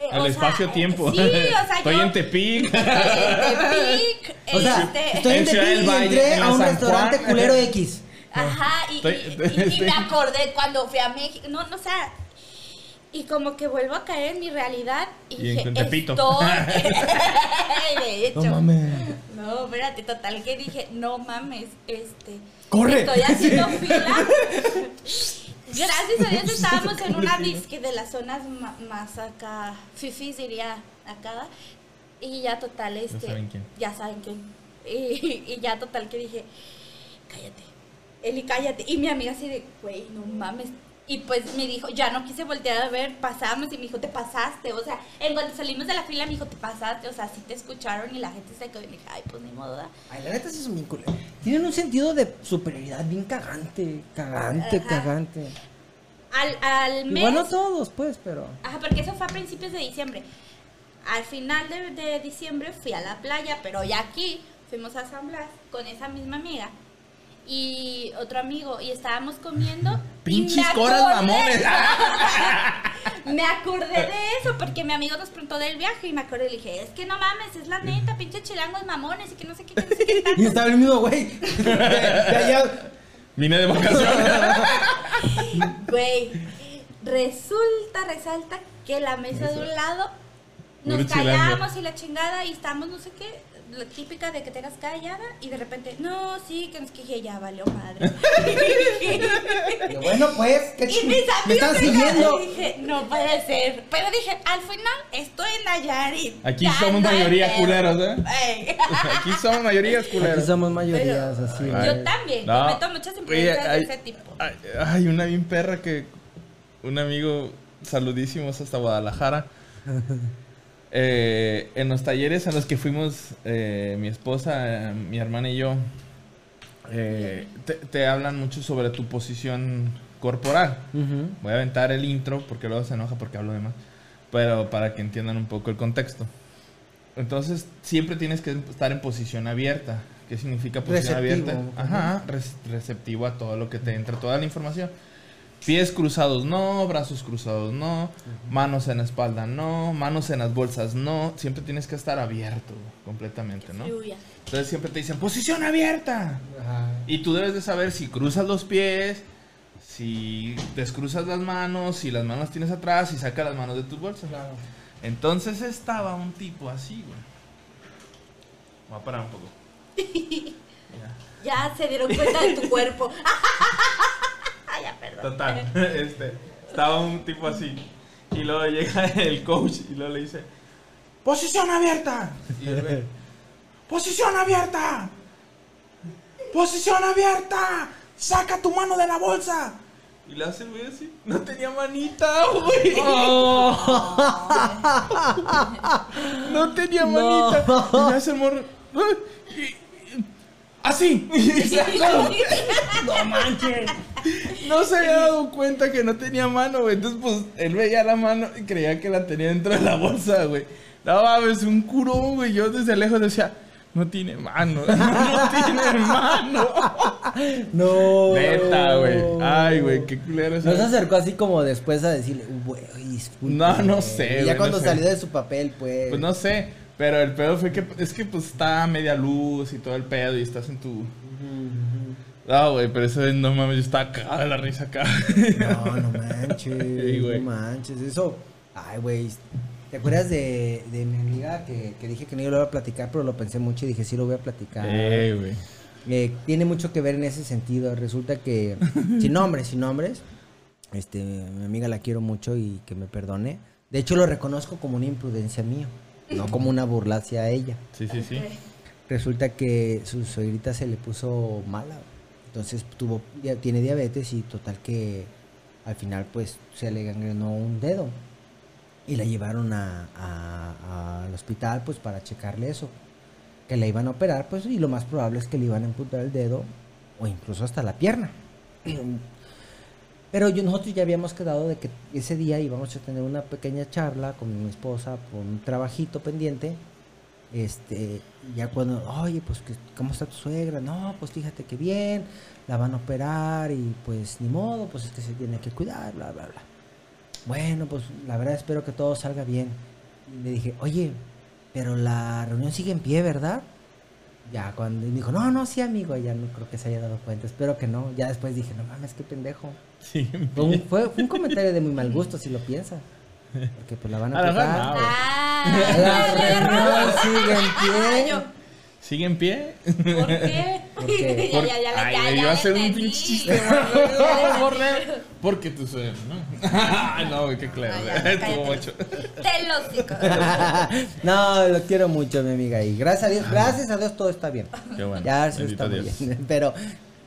Eh, o sea, espacio-tiempo. Sí, o sea, Estoy yo... en Tepic. Estoy en Tepic, O sea, este, estoy en Tepic del y entré en a un San restaurante Juan. culero X. Ajá, y, Estoy- y- estoy- y- y estoy- me acordé cuando fui a México, no, no, o sea, y como que vuelvo a caer en mi realidad y, dije, estoy, *laughs* *laughs* de hecho, No mames. no, espérate, total, que dije, no mames, este, ¡Corre! estoy haciendo *laughs* fila, gracias a Dios estábamos en una disque de las zonas más acá, fifis diría acá, y ya total, este, saben quién. ya saben quién, y, y ya total que dije, cállate. Eli, cállate. Y mi amiga así de, güey, no mames. Y pues me dijo, ya no quise voltear a ver, pasamos y me dijo, te pasaste. O sea, en cuanto salimos de la fila me dijo, te pasaste. O sea, sí te escucharon y la gente se quedó y dije, ay, pues ni modo. ¿verdad?". Ay, la neta sí son bien. Tienen un sentido de superioridad bien cagante. Cagante, Ajá. cagante. Al, al mes. Igual no todos, pues, pero. Ajá, porque eso fue a principios de diciembre. Al final de, de diciembre fui a la playa, pero ya aquí fuimos a San Blas con esa misma amiga y otro amigo y estábamos comiendo. Pinches coras mamones. *laughs* me acordé de eso porque mi amigo nos preguntó del viaje y me acordé y le dije, es que no mames, es la neta, pinche chilangos mamones y que no sé qué, que no sé qué *laughs* Y tanto". estaba el mismo güey. De, de allá. Vine de vacaciones. *laughs* Güey, resulta, resalta que la mesa de un lado nos callamos y la chingada y estamos no sé qué, la típica de que tengas callada y de repente, no, sí, que nos que dije, ya valió madre. Y bueno, pues, qué y mis Me están amigos siguiendo. y dije, no puede ser. Pero dije, al final estoy en Nayarit. Aquí somos hay mayoría pedo". culeros, ¿eh? Ey. *laughs* Aquí somos mayorías Aquí culeros. somos mayorías, así. Ay. Yo también, No. cometo muchas imprudencias de hay- ese tipo. Ay, ay, una bien perra que. Un amigo, saludísimos hasta Guadalajara. *laughs* Eh, en los talleres en los que fuimos, eh, mi esposa, mi hermana y yo, eh, te, te hablan mucho sobre tu posición corporal. Voy a aventar el intro porque luego se enoja porque hablo de más. Pero para que entiendan un poco el contexto. Entonces, siempre tienes que estar en posición abierta. ¿Qué significa posición Receptivo. abierta? Ajá, receptivo a todo lo que te entra, toda la información. Pies cruzados no, brazos cruzados no, manos en la espalda no, manos en las bolsas no. Siempre tienes que estar abierto completamente, ¿no? Entonces siempre te dicen, posición abierta. Ajá. Y tú debes de saber si cruzas los pies, si descruzas las manos, si las manos tienes atrás, si sacas las manos de tus bolsas. Entonces estaba un tipo así, güey. Voy a parar un poco. *laughs* Ya se dieron cuenta de tu cuerpo. *laughs* Total, *laughs* este, estaba un tipo así. Y luego llega *laughs* el coach y luego le dice, ¡Posición abierta! Y ¡Posición abierta! ¡Posición abierta! ¡Saca tu mano de la bolsa! Y le hace el güey así. No tenía manita, güey. *laughs* No tenía No. manita. Y le hace el morro. "Ah", y- Así. Y sacó. No manches. No se había dado cuenta que no tenía mano, güey. Entonces, pues, él veía la mano y creía que la tenía dentro de la bolsa, güey. No mames, un curón, güey. Yo desde lejos decía, no tiene mano, *laughs* no tiene mano. No. Neta, güey. Ay, güey, qué culero es No se acercó así como después a decirle, güey, disculpe. No, no güey". sé, güey, ya no cuando sé. salió de su papel, pues. Pues no sé, pero el pedo fue que, es que pues está media luz y todo el pedo y estás en tu... No, güey, pero eso es, no mames, yo estaba cagado de la risa acá. No, no manches. Sí, no manches. Eso. Ay, güey. ¿Te acuerdas de, de mi amiga que, que dije que no iba a platicar, pero lo pensé mucho y dije, sí, lo voy a platicar? Güey. Eh, tiene mucho que ver en ese sentido. Resulta que, *laughs* sin nombres, sin nombres, este, mi amiga la quiero mucho y que me perdone. De hecho, lo reconozco como una imprudencia mía, no como una burla hacia ella. Sí, sí, sí. Resulta que su suegrita se le puso mala. Entonces tuvo, ya tiene diabetes y total que al final pues se le gangrenó un dedo. Y la llevaron a- a- al hospital pues para checarle eso. Que la iban a operar pues y lo más probable es que le iban a amputar el dedo o incluso hasta la pierna. Pero yo, nosotros ya habíamos quedado de que ese día íbamos a tener una pequeña charla con mi esposa por un trabajito pendiente. Este, ya cuando, oye, pues, ¿cómo está tu suegra? No, pues fíjate que bien, la van a operar y pues ni modo, pues es que se tiene que cuidar, bla, bla, bla. Bueno, pues la verdad espero que todo salga bien. Y le dije, oye, pero la reunión sigue en pie, ¿verdad? Ya, cuando y me dijo, no, no, sí, amigo, ya no creo que se haya dado cuenta, espero que no. Ya después dije, no mames, qué pendejo. Sí. Fue un, fue, fue un comentario de muy mal gusto, si lo piensas. Porque pues la van a A pegar. Ah, La *laughs* reunión sigue en pie. ¿Sigue en pie? ¿Por qué? *laughs* *laughs* ¿Por qué? ya, ya, ya, Ay, ya, güey, ya iba a ser un pinche chiste. Porque tú suenas, ¿no? Ay, no, qué claro. Estuvo mucho. Te no, lo quiero mucho, mi amiga. Y gracias a Dios, gracias a Dios todo está bien. Qué bueno. Ya se está muy Dios. bien. Pero,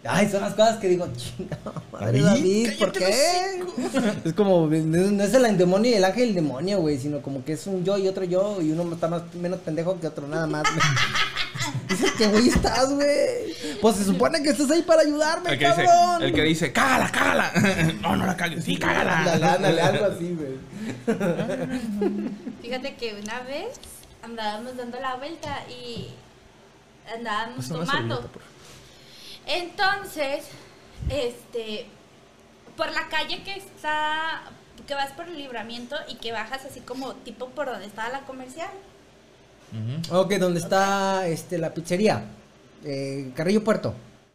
ay, son las cosas que digo, chinga, madre David, ¿por qué? *laughs* Es como, no es el demonio y el ángel y el demonio, güey, sino como que es un yo y otro yo y uno está más menos pendejo que otro, nada más. güey. *laughs* Dices que güey estás, güey. Pues se supone que estás ahí para ayudarme, El que dice, cabrón. el que dice, cágala, cágala. *laughs* No, no la cagues, sí, cágala. ándale, algo así, güey. Fíjate que una vez andábamos dando la vuelta y andábamos tomando. Entonces, este, por la calle que está, que vas por el libramiento y que bajas así como tipo por donde estaba la comercial. Ujú. Ok, ¿dónde está este, la pizzería? Eh, Carrillo Puerto.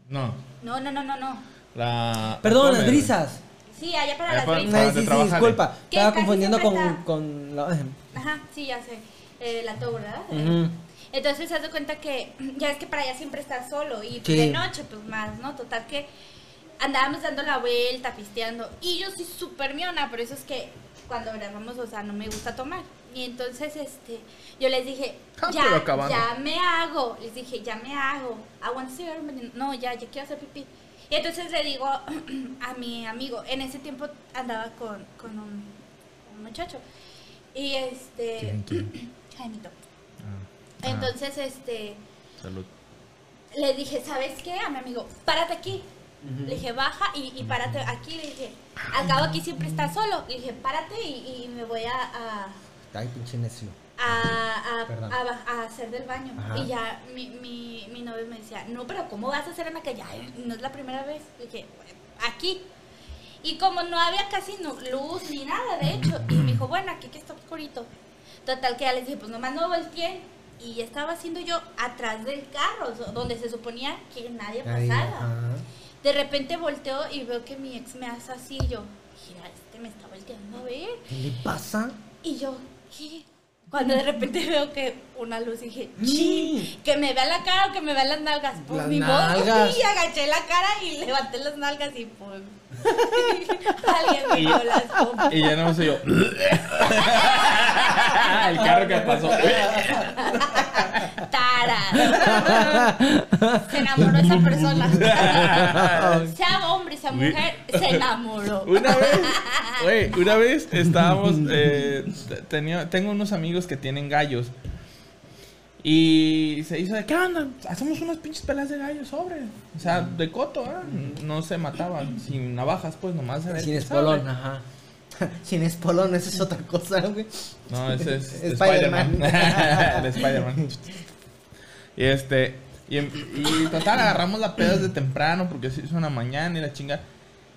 No, No, no, no, no, no. la... Perdón, la las brisas. Sí, allá para Allá las para- brisas. donde sí, sí, disculpa. Estaba confundiendo con, está- con la... Ajá, sí, ya sé. Eh, la tour, ¿verdad? Ujú. Entonces, haz de cuenta que *clears throat* ya es que para allá siempre está solo y Sí. de noche, pues más, ¿no? Total que andábamos dando la vuelta, pisteando. Y yo soy súper miona, por eso es que cuando grabamos, o sea, no me gusta tomar. Y entonces, este, yo les dije, Ah, ya, ya me hago. Les dije, ya me hago. Aguanta, señor. No, ya, ya quiero hacer pipí. Y entonces le digo *clears throat* a mi amigo, en ese tiempo andaba con, con un, un muchacho. Y este, *clears throat* Jaimito. Entonces, este, salud. le dije, ¿sabes qué? A mi amigo, párate aquí. Le dije, baja y, y párate aquí. Le dije, al cabo aquí siempre estás solo. Le dije, párate y, y me voy a, a, Ay, pinche necio. a, a- Perdón. a ba- a hacer del baño. Ajá. Y ya mi, mi, mi novio me decía, no, pero ¿cómo vas a hacer en la calle? "Ay, no es la primera vez. Le dije, "Bueno, aquí. Y como no había casi no- luz ni nada, de hecho, y me dijo, bueno, aquí que está oscurito. Total que ya les dije, pues nomás no volteé. Y ya estaba haciendo yo atrás del carro, donde se suponía que nadie pasaba. De repente volteo y veo que mi ex me hace así y yo, mira, este me está volteando a ver. ¿Qué le pasa? Y yo, ¿qué? Cuando de repente *laughs* veo que una luz dije, ¡chin! Que me vea la cara o que me vean las nalgas. Pues Las mi nalgas. Y agaché la cara y levanté las nalgas y pues. *laughs* *laughs* Alguien me dio las pompas. Y ya no sé yo. El carro que pasó. *laughs* Tara. Se enamoró esa persona. *laughs* sea hombre, sea mujer, se enamoró. Una vez, *laughs* güey, una vez estábamos, eh, tenía, tengo unos amigos que tienen gallos. Y se hizo de, ¿qué onda? Hacemos unas pinches pelas de gallos sobre. O sea, de coto, ¿ah? No se mataban, sin navajas, pues nomás Sin espolón, ajá. *laughs* Sin espolón, esa es otra cosa, güey. No, ese es *laughs* Spider-Man. *laughs* Spider-Man. Y este. Y, en- y total, agarramos la peda desde temprano porque se hizo una mañana y la chinga.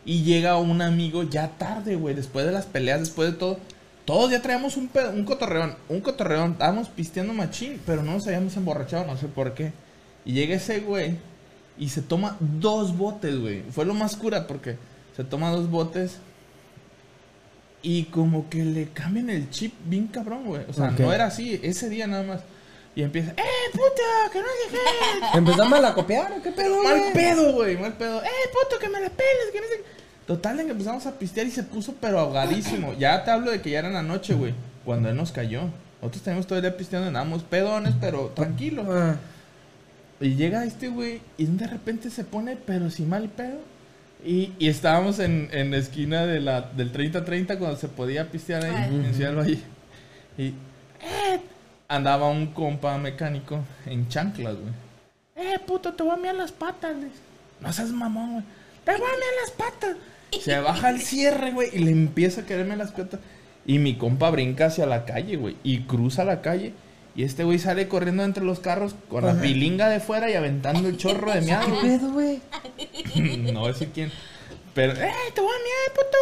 Y llega un amigo ya tarde, güey, después de las peleas, después de todo. Todos ya traíamos un, pedo- un cotorreón, un cotorreón, estábamos pisteando machín, pero no nos habíamos emborrachado, no sé por qué. Y llega ese güey y se toma dos botes, güey. Fue lo más cura porque se toma dos botes y como que le cambian el chip bien cabrón, güey. O sea, no era así, ese día nada más. Y empieza, ¡eh, puta! ¡Que no qué! ¿Empezamos a la copiar qué pedo, mal güey? pedo, güey, mal pedo. ¡Eh, puto, que me la peles! Que no sé qué! Total, en que empezamos a pistear y se puso pero ahogadísimo. Ya te hablo de que ya era en la noche, güey. Cuando él nos cayó. Nosotros tenemos todo el día pisteando, andábamos pedones, pero tranquilo. Ah, Y llega este güey y de repente se pone, pero sin mal pedo. Y, y estábamos en, en la esquina de la, del 30-30 cuando se podía pistear ahí Ay. en Ciudad Valle. Y eh, andaba un compa mecánico en chanclas, güey. Eh, puto, te voy a mirar las patas, les. No seas mamón, güey. Te voy a mirar las patas. Se baja el cierre, güey, y le empieza a quererme las patas. Y mi compa brinca hacia la calle, güey, y cruza la calle. Y este güey sale corriendo entre los carros con la pilinga de fuera y aventando el chorro de miado. ¿Qué pedo, güey? *laughs* no decir quién. Pero, ¡eh, te voy a miar, puto!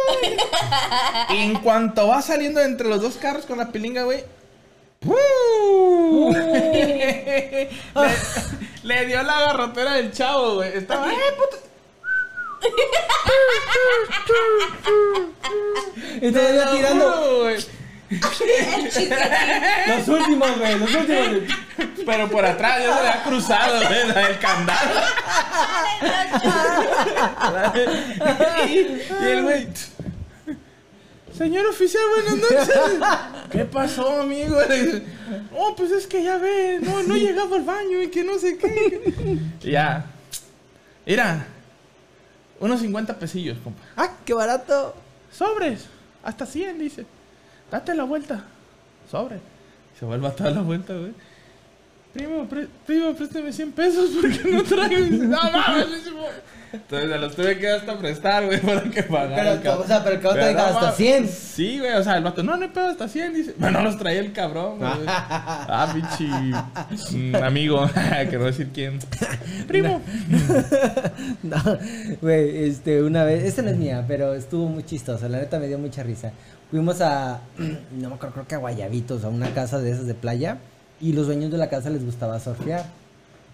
y en cuanto va saliendo entre los dos carros con la pilinga, güey, *laughs* le, le dio la garrotera del chavo, güey. Estaba, ¡eh, puto! Tirando Juro, los últimos, güey, los últimos. güey. Pero por atrás ya se había cruzado, güey, la del candado. y, y el güey. Señor oficial, buenas noches. ¿Qué pasó, amigo? Le Oh, pues es que ya ve, no, no llegaba al baño y que no sé qué. Ya. Mira, unos 50 pesillos, compa. ¡Ah, qué barato! Sobres, hasta 100, dice. Date la vuelta. Sobre. Se vuelve a dar la vuelta, güey. Primo, pre- primo, préstame 100 pesos porque no traigo. No mames. Entonces se los tuve que hasta prestar, güey, para que pagara. Pero, o sea, pero el cabrón te diga hasta mames. 100. Sí, güey, o sea, el vato, no, no hay pedo, hasta 100, dice. Bueno, no los traía el cabrón, güey. *laughs* ah, pinche mm, amigo, *laughs* que no decir quién. Primo. *laughs* No, güey, este, una vez, esta no es mía, pero estuvo muy chistoso, la neta me dio mucha risa. Fuimos a, *clears throat* no me acuerdo, creo que a Guayabitos, a una casa de esas de playa, y los dueños de la casa les gustaba surfear.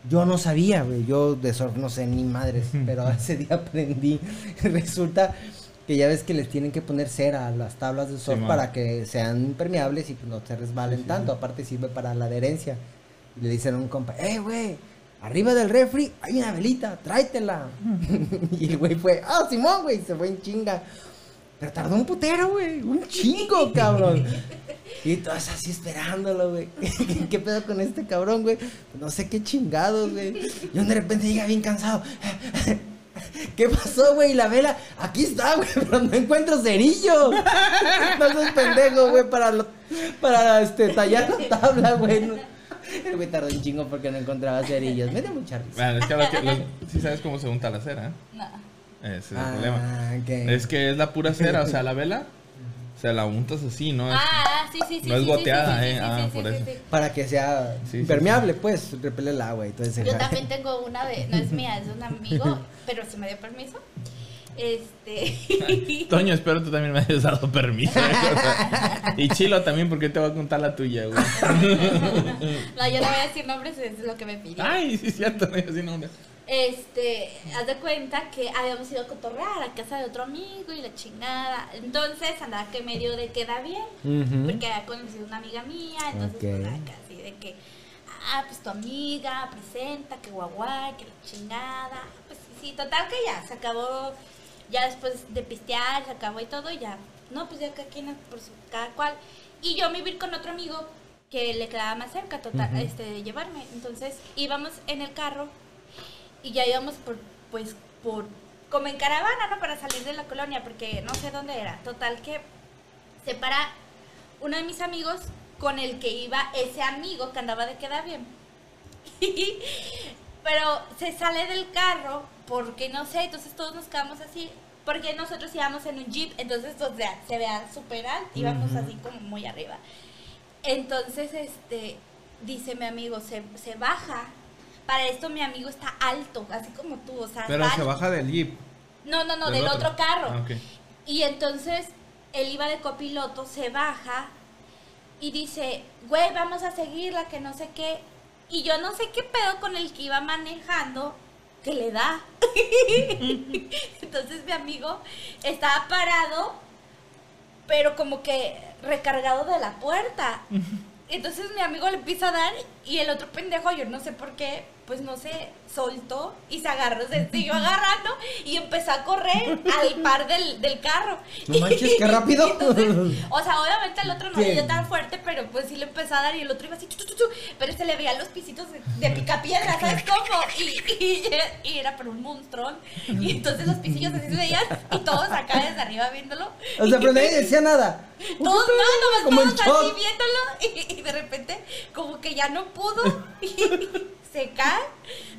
Yo no sabía, güey, yo de surf no sé ni madres, pero *laughs* ese día aprendí. *laughs* Resulta que ya ves que les tienen que poner cera a las tablas de surf para que sean impermeables y pues no se resbalen tanto, aparte sirve para la adherencia. Y le dicen a un compa, eh, güey, arriba del refri hay una velita, tráetela. *laughs* y el güey fue, ah, Simón, güey, se fue en chinga. Pero tardó un putero, güey, un chingo, *laughs* cabrón. Y todas así esperándolo, güey. *laughs* ¿Qué pedo con este cabrón, güey? No sé qué chingados, güey. Y de repente llega bien cansado. *laughs* ¿Qué pasó, güey? La vela, aquí está, güey, pero no encuentro cerillo. No seas pendejo, güey, para, lo- para este, tallar la tabla, güey. El güey tardó un chingo porque no encontraba cerillos. Me dio mucha risa. Bueno, es que, lo que lo- sí sabes cómo se unta la cera, ¿eh? No. Ese es el Ah, problema. Es que es la pura cera, o sea, la vela, *laughs* o sea, la untas así, ¿no? Es- Ah, sí, sí, sí. No es goteada, sí, sí, ¿eh? sí, Ah, sí, por sí, eso. sí. Para que sea Sí, sí, impermeable, pues, repele el agua y todo ese Yo jale. también tengo una de, no es mía, es de un amigo, *laughs* pero si me dio permiso. Este. *laughs* Toño, espero tú también me hayas dado permiso. ¿eh? O sea, y Chilo también, porque te voy a contar la tuya, güey. no, yo no voy a decir nombres, es lo que me pidió. Ay, sí, es cierto, no así no. Este, haz de cuenta que habíamos ido a cotorrear a casa de otro amigo y la chingada. Entonces andaba que medio de queda bien. Porque había conocido una amiga mía, entonces pues, acá así de que, ah, pues tu amiga presenta, que guaguay, que la chingada. Pues sí, total que ya, se acabó, ya después de pistear, se acabó y todo, y ya, no, pues ya cada quien por su, cada cual. Y yo me iba a ir con otro amigo que le quedaba más cerca, total, este, de llevarme. Entonces íbamos en el carro y ya íbamos por, pues, por, como en caravana, ¿no? Para salir de la colonia, porque no sé dónde era. Total que se para uno de mis amigos con el que iba ese amigo que andaba de queda bien. *laughs* Pero se sale del carro porque no sé, entonces todos nos quedamos así. Porque nosotros íbamos en un jeep, entonces o sea, se vea súper alto, íbamos así como muy arriba. Entonces, este, dice mi amigo, se, se baja. Para esto mi amigo está alto, así como tú, o sea, Pero se baja del jeep. no, no, no, Del del, otro. otro, carro. Ah. Y entonces él iba de copiloto, se baja y dice, güey, vamos a seguirla, que no sé qué. Y yo no sé qué pedo con el que iba manejando, que le da. *laughs* entonces mi amigo estaba parado, pero como que recargado de la puerta. *laughs* Entonces mi amigo le empieza a dar y el otro pendejo, yo no sé por qué, pues no sé, soltó y se agarró, se siguió agarrando y empezó a correr al par del, del carro. No manches, qué *laughs* rápido. Entonces, o sea, obviamente el otro no le tan fuerte, pero pues sí le empezó a dar y el otro iba así, chu, chu, chu, chu, pero se le veían los pisitos de, picapiedra, ¿sabes cómo? Y, y, y era pero un monstrón. Y entonces los pisillos así se veían y todos acá desde arriba viéndolo. O sea, pero nadie decía nada. *laughs* Todos, no, nomás todos así viéndolo y, y de repente como que ya no pudo *laughs* se cae,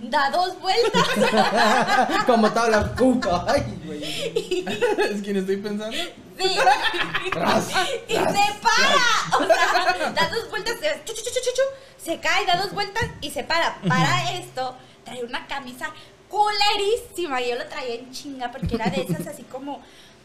da dos vueltas *laughs* Como tabla cuca. Ay, güey. *laughs* ¿Es quien estoy pensando? sí, *laughs* y se para, o sea, da dos vueltas, se, chu, chu, chu, chu, chu, se cae, da dos vueltas y se para. Para esto, trae una camisa culerísima, yo lo traía en chinga porque era de esas así como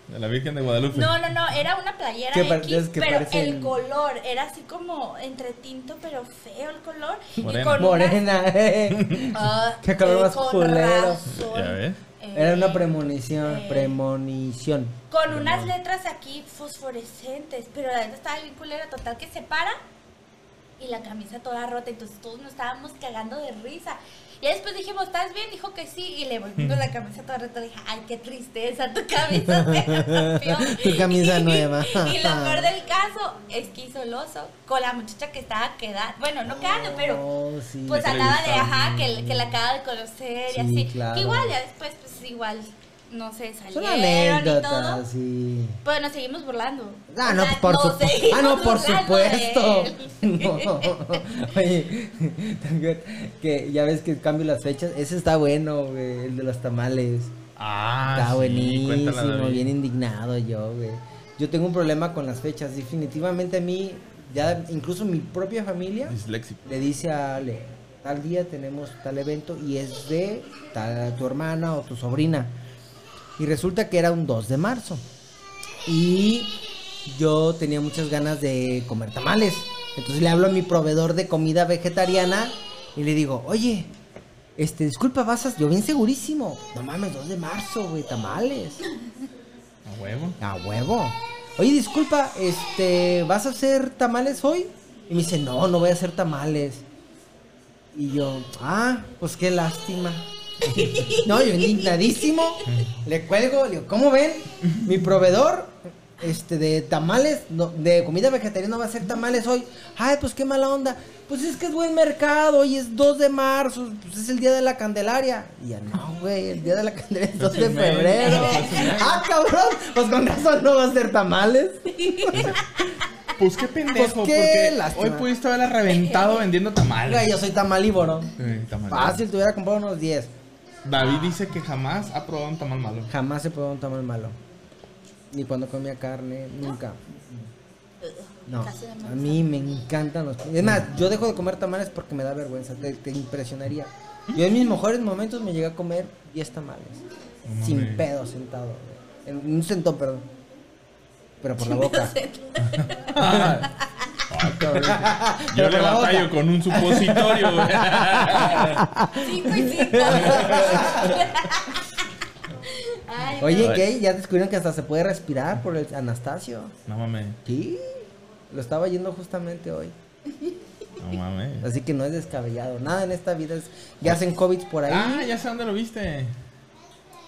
De la Virgen de Guadalupe. No, no, no, era una playera X, pero parecen- el color era así como entre tinto, pero feo el color. Morena. Y con Morena, *laughs* eh. Ah, Qué color más con culero. razón, Ya ves. eh, Era una premonición, eh, premonición. Con unas letras aquí fosforescentes, pero la neta estaba bien culera, total que se para y la camisa toda rota, entonces todos nos estábamos cagando de risa. Y después dijimos, ¿estás bien? Dijo que sí, y le volvimos la camisa toda rota. Dije, ay, qué tristeza, tu camisa se *laughs* rompió. Tu camisa *laughs* nueva. y lo *laughs* peor del caso es que hizo el oso con la muchacha que estaba quedando, bueno, no quedando, pero Oh, sí. pues acaba de, ajá, que, que la acaba de conocer y Sí, así. claro. Que igual ya después, pues igual, no sé, Son salieron y todo. anécdotas, sí. Pero nos seguimos burlando. Ah, O no, sea, por seguimos Ah, no, por supuesto. *laughs* No. Oye, *laughs* que ya ves que cambio las fechas. Ese está bueno, güey, el de los tamales. Ah, está sí, buenísimo, cuéntala, bien indignado yo, güey. Yo tengo un problema con las fechas. Definitivamente a mí, ya incluso mi propia familia Disléxico. le dice a Ale, tal día tenemos tal evento y es de tal, tu hermana o tu sobrina. Y resulta que era un 2 de marzo. Y yo tenía muchas ganas de comer tamales. Entonces le hablo a mi proveedor de comida vegetariana y le digo, oye, este, disculpa, vas a... Yo bien segurísimo. No mames, 2 de marzo, güey, tamales. A huevo. A huevo. Oye, disculpa, este, ¿vas a hacer tamales hoy? Y me dice, no, no voy a hacer tamales. Y yo, ah, pues qué lástima. *laughs* no, yo indignadísimo. Le cuelgo, le digo, ¿cómo ven? Mi proveedor, este, de tamales, no, de comida vegetariana no va a hacer tamales hoy. Ay, pues qué mala onda. Pues es que es buen mercado, hoy es 2 de marzo, pues es el día de la Candelaria. Y ya, no, güey, el día de la Candelaria es 2 de febrero. ah, cabrón, pues con razón no va a hacer tamales. Pues qué pendejo, Pues qué porque lástima. hoy pudiste haberla reventado vendiendo tamales. Güey, yo soy tamalívoro. Fácil, te hubiera comprado unos 10. David dice que jamás ha probado un tamal malo. Jamás he probado un tamal malo. Ni cuando comía carne, nunca. No, a mí me encantan los... Es más, yo dejo de comer tamales porque me da vergüenza, te, te impresionaría. Yo en mis mejores momentos me llegué a comer 10 tamales. No sin pedo, sentado. En un sentón, perdón. Pero por la boca. *laughs* *laughs* *laughs* Yo le batallo con un supositorio. Cinco y cinco. *laughs* Ay, Oye. ¿qué? Ya descubrieron que hasta se puede respirar por el Anastasio. No mames, Sí, lo estaba yendo justamente hoy. no mames. Así que no es descabellado. Nada en esta vida es. Ya hacen COVID por ahí. Ah, ya sé dónde lo viste.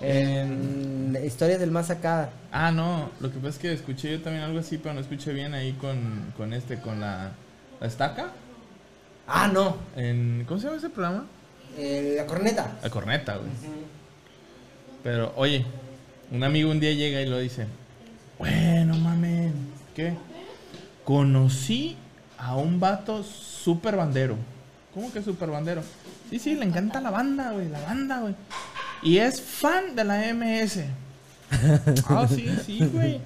En historias del más acá. Ah, no, lo que pasa es que escuché yo también algo así, pero no escuché bien ahí con, con este, con la, la estaca. Ah, no. En, ¿Cómo se llama ese programa? Eh, la corneta. La corneta, güey. Pero, oye, un amigo un día llega y lo dice, bueno, mames, ¿qué? Conocí a un vato super bandero. ¿Cómo que super bandero? Sí, sí, le encanta la banda, güey, la banda, güey. Y es fan de la MS. *laughs* Ah, sí, sí, güey.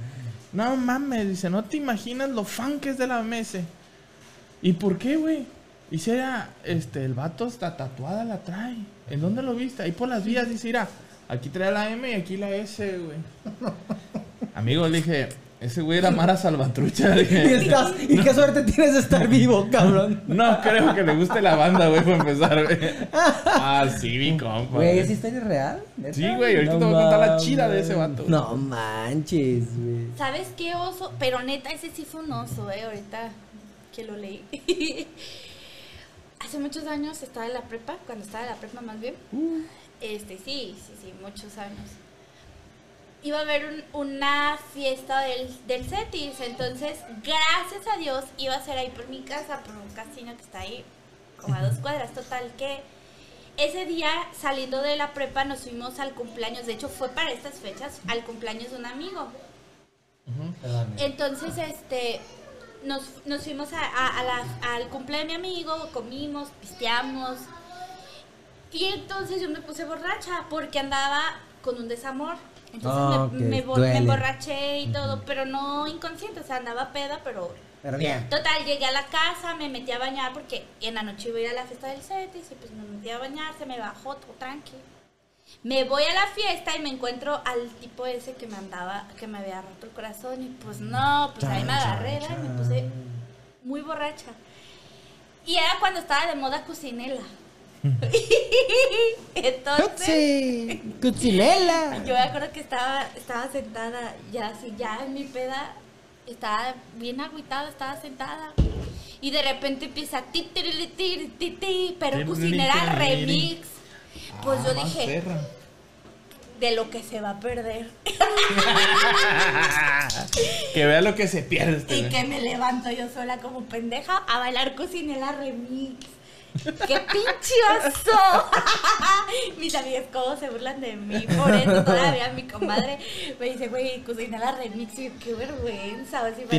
No mames, dice, no te imaginas lo fan que es de la MS. ¿Y por qué, güey? Dice, era, este, el vato hasta tatuada la trae. ¿En dónde lo viste? Ahí por las vías, dice, mira, aquí trae la M y aquí la S, güey. *laughs* Amigo, le dije, ese güey era Mara Salvatrucha. *laughs* Y, estás- y qué suerte tienes de estar vivo, cabrón. *laughs* no creo que le guste la banda, güey, para empezar, güey. Ah, sí, mi compa. Güey, güey. ¿es historia real? ¿Neta? Sí, güey, ahorita te voy a contar la chida de ese vato. No manches, güey. ¿Sabes qué oso? Pero neta, ese sí fue un oso, eh, ahorita que lo leí. *laughs* Hace muchos años estaba en la prepa, cuando estaba en la prepa más bien. Este, sí, sí, sí, muchos años. Iba a haber un- una fiesta del, del CETIS, entonces, gracias a Dios, iba a ser ahí por mi casa, por un casino que está ahí, como a dos cuadras. Total, que ese día, saliendo de la prepa, nos fuimos al cumpleaños, de hecho fue para estas fechas, al cumpleaños de un amigo. Entonces, este, nos, nos fuimos a, a- a la- al cumpleaños de mi amigo, comimos, pisteamos. Y entonces yo me puse borracha porque andaba con un desamor. Entonces Ah, me, me emborraché y todo, pero no inconsciente, o sea, andaba peda, pero... Pero bien. Total, llegué a la casa, me metí a bañar porque en la noche iba a ir a la fiesta del CETIS y pues me metí a bañar, se me bajó todo tranqui. Me voy a la fiesta y me encuentro al tipo ese que me andaba, que me había roto el corazón y pues no, pues ahí me agarré y me puse muy borracha. Y era cuando estaba de moda cocinela. *laughs* Entonces, Cutsi, Cutsinela. yo me acuerdo que estaba, estaba sentada, ya así, ya en mi peda, estaba bien agüitada, estaba sentada. Y de repente empieza ti, pero cocinera tiri. remix. Pues Ah, yo dije, perra. de lo que se va a perder. *laughs* que vea lo que se pierde este. Y güey. que me levanto yo sola como pendeja a bailar cocinela remix. ¡Qué pinche oso! *laughs* Mis amigas cómo se burlan de mí por eso. Todavía mi comadre me dice, güey, cocinela remix. Y yo, qué vergüenza. O sea. Sí,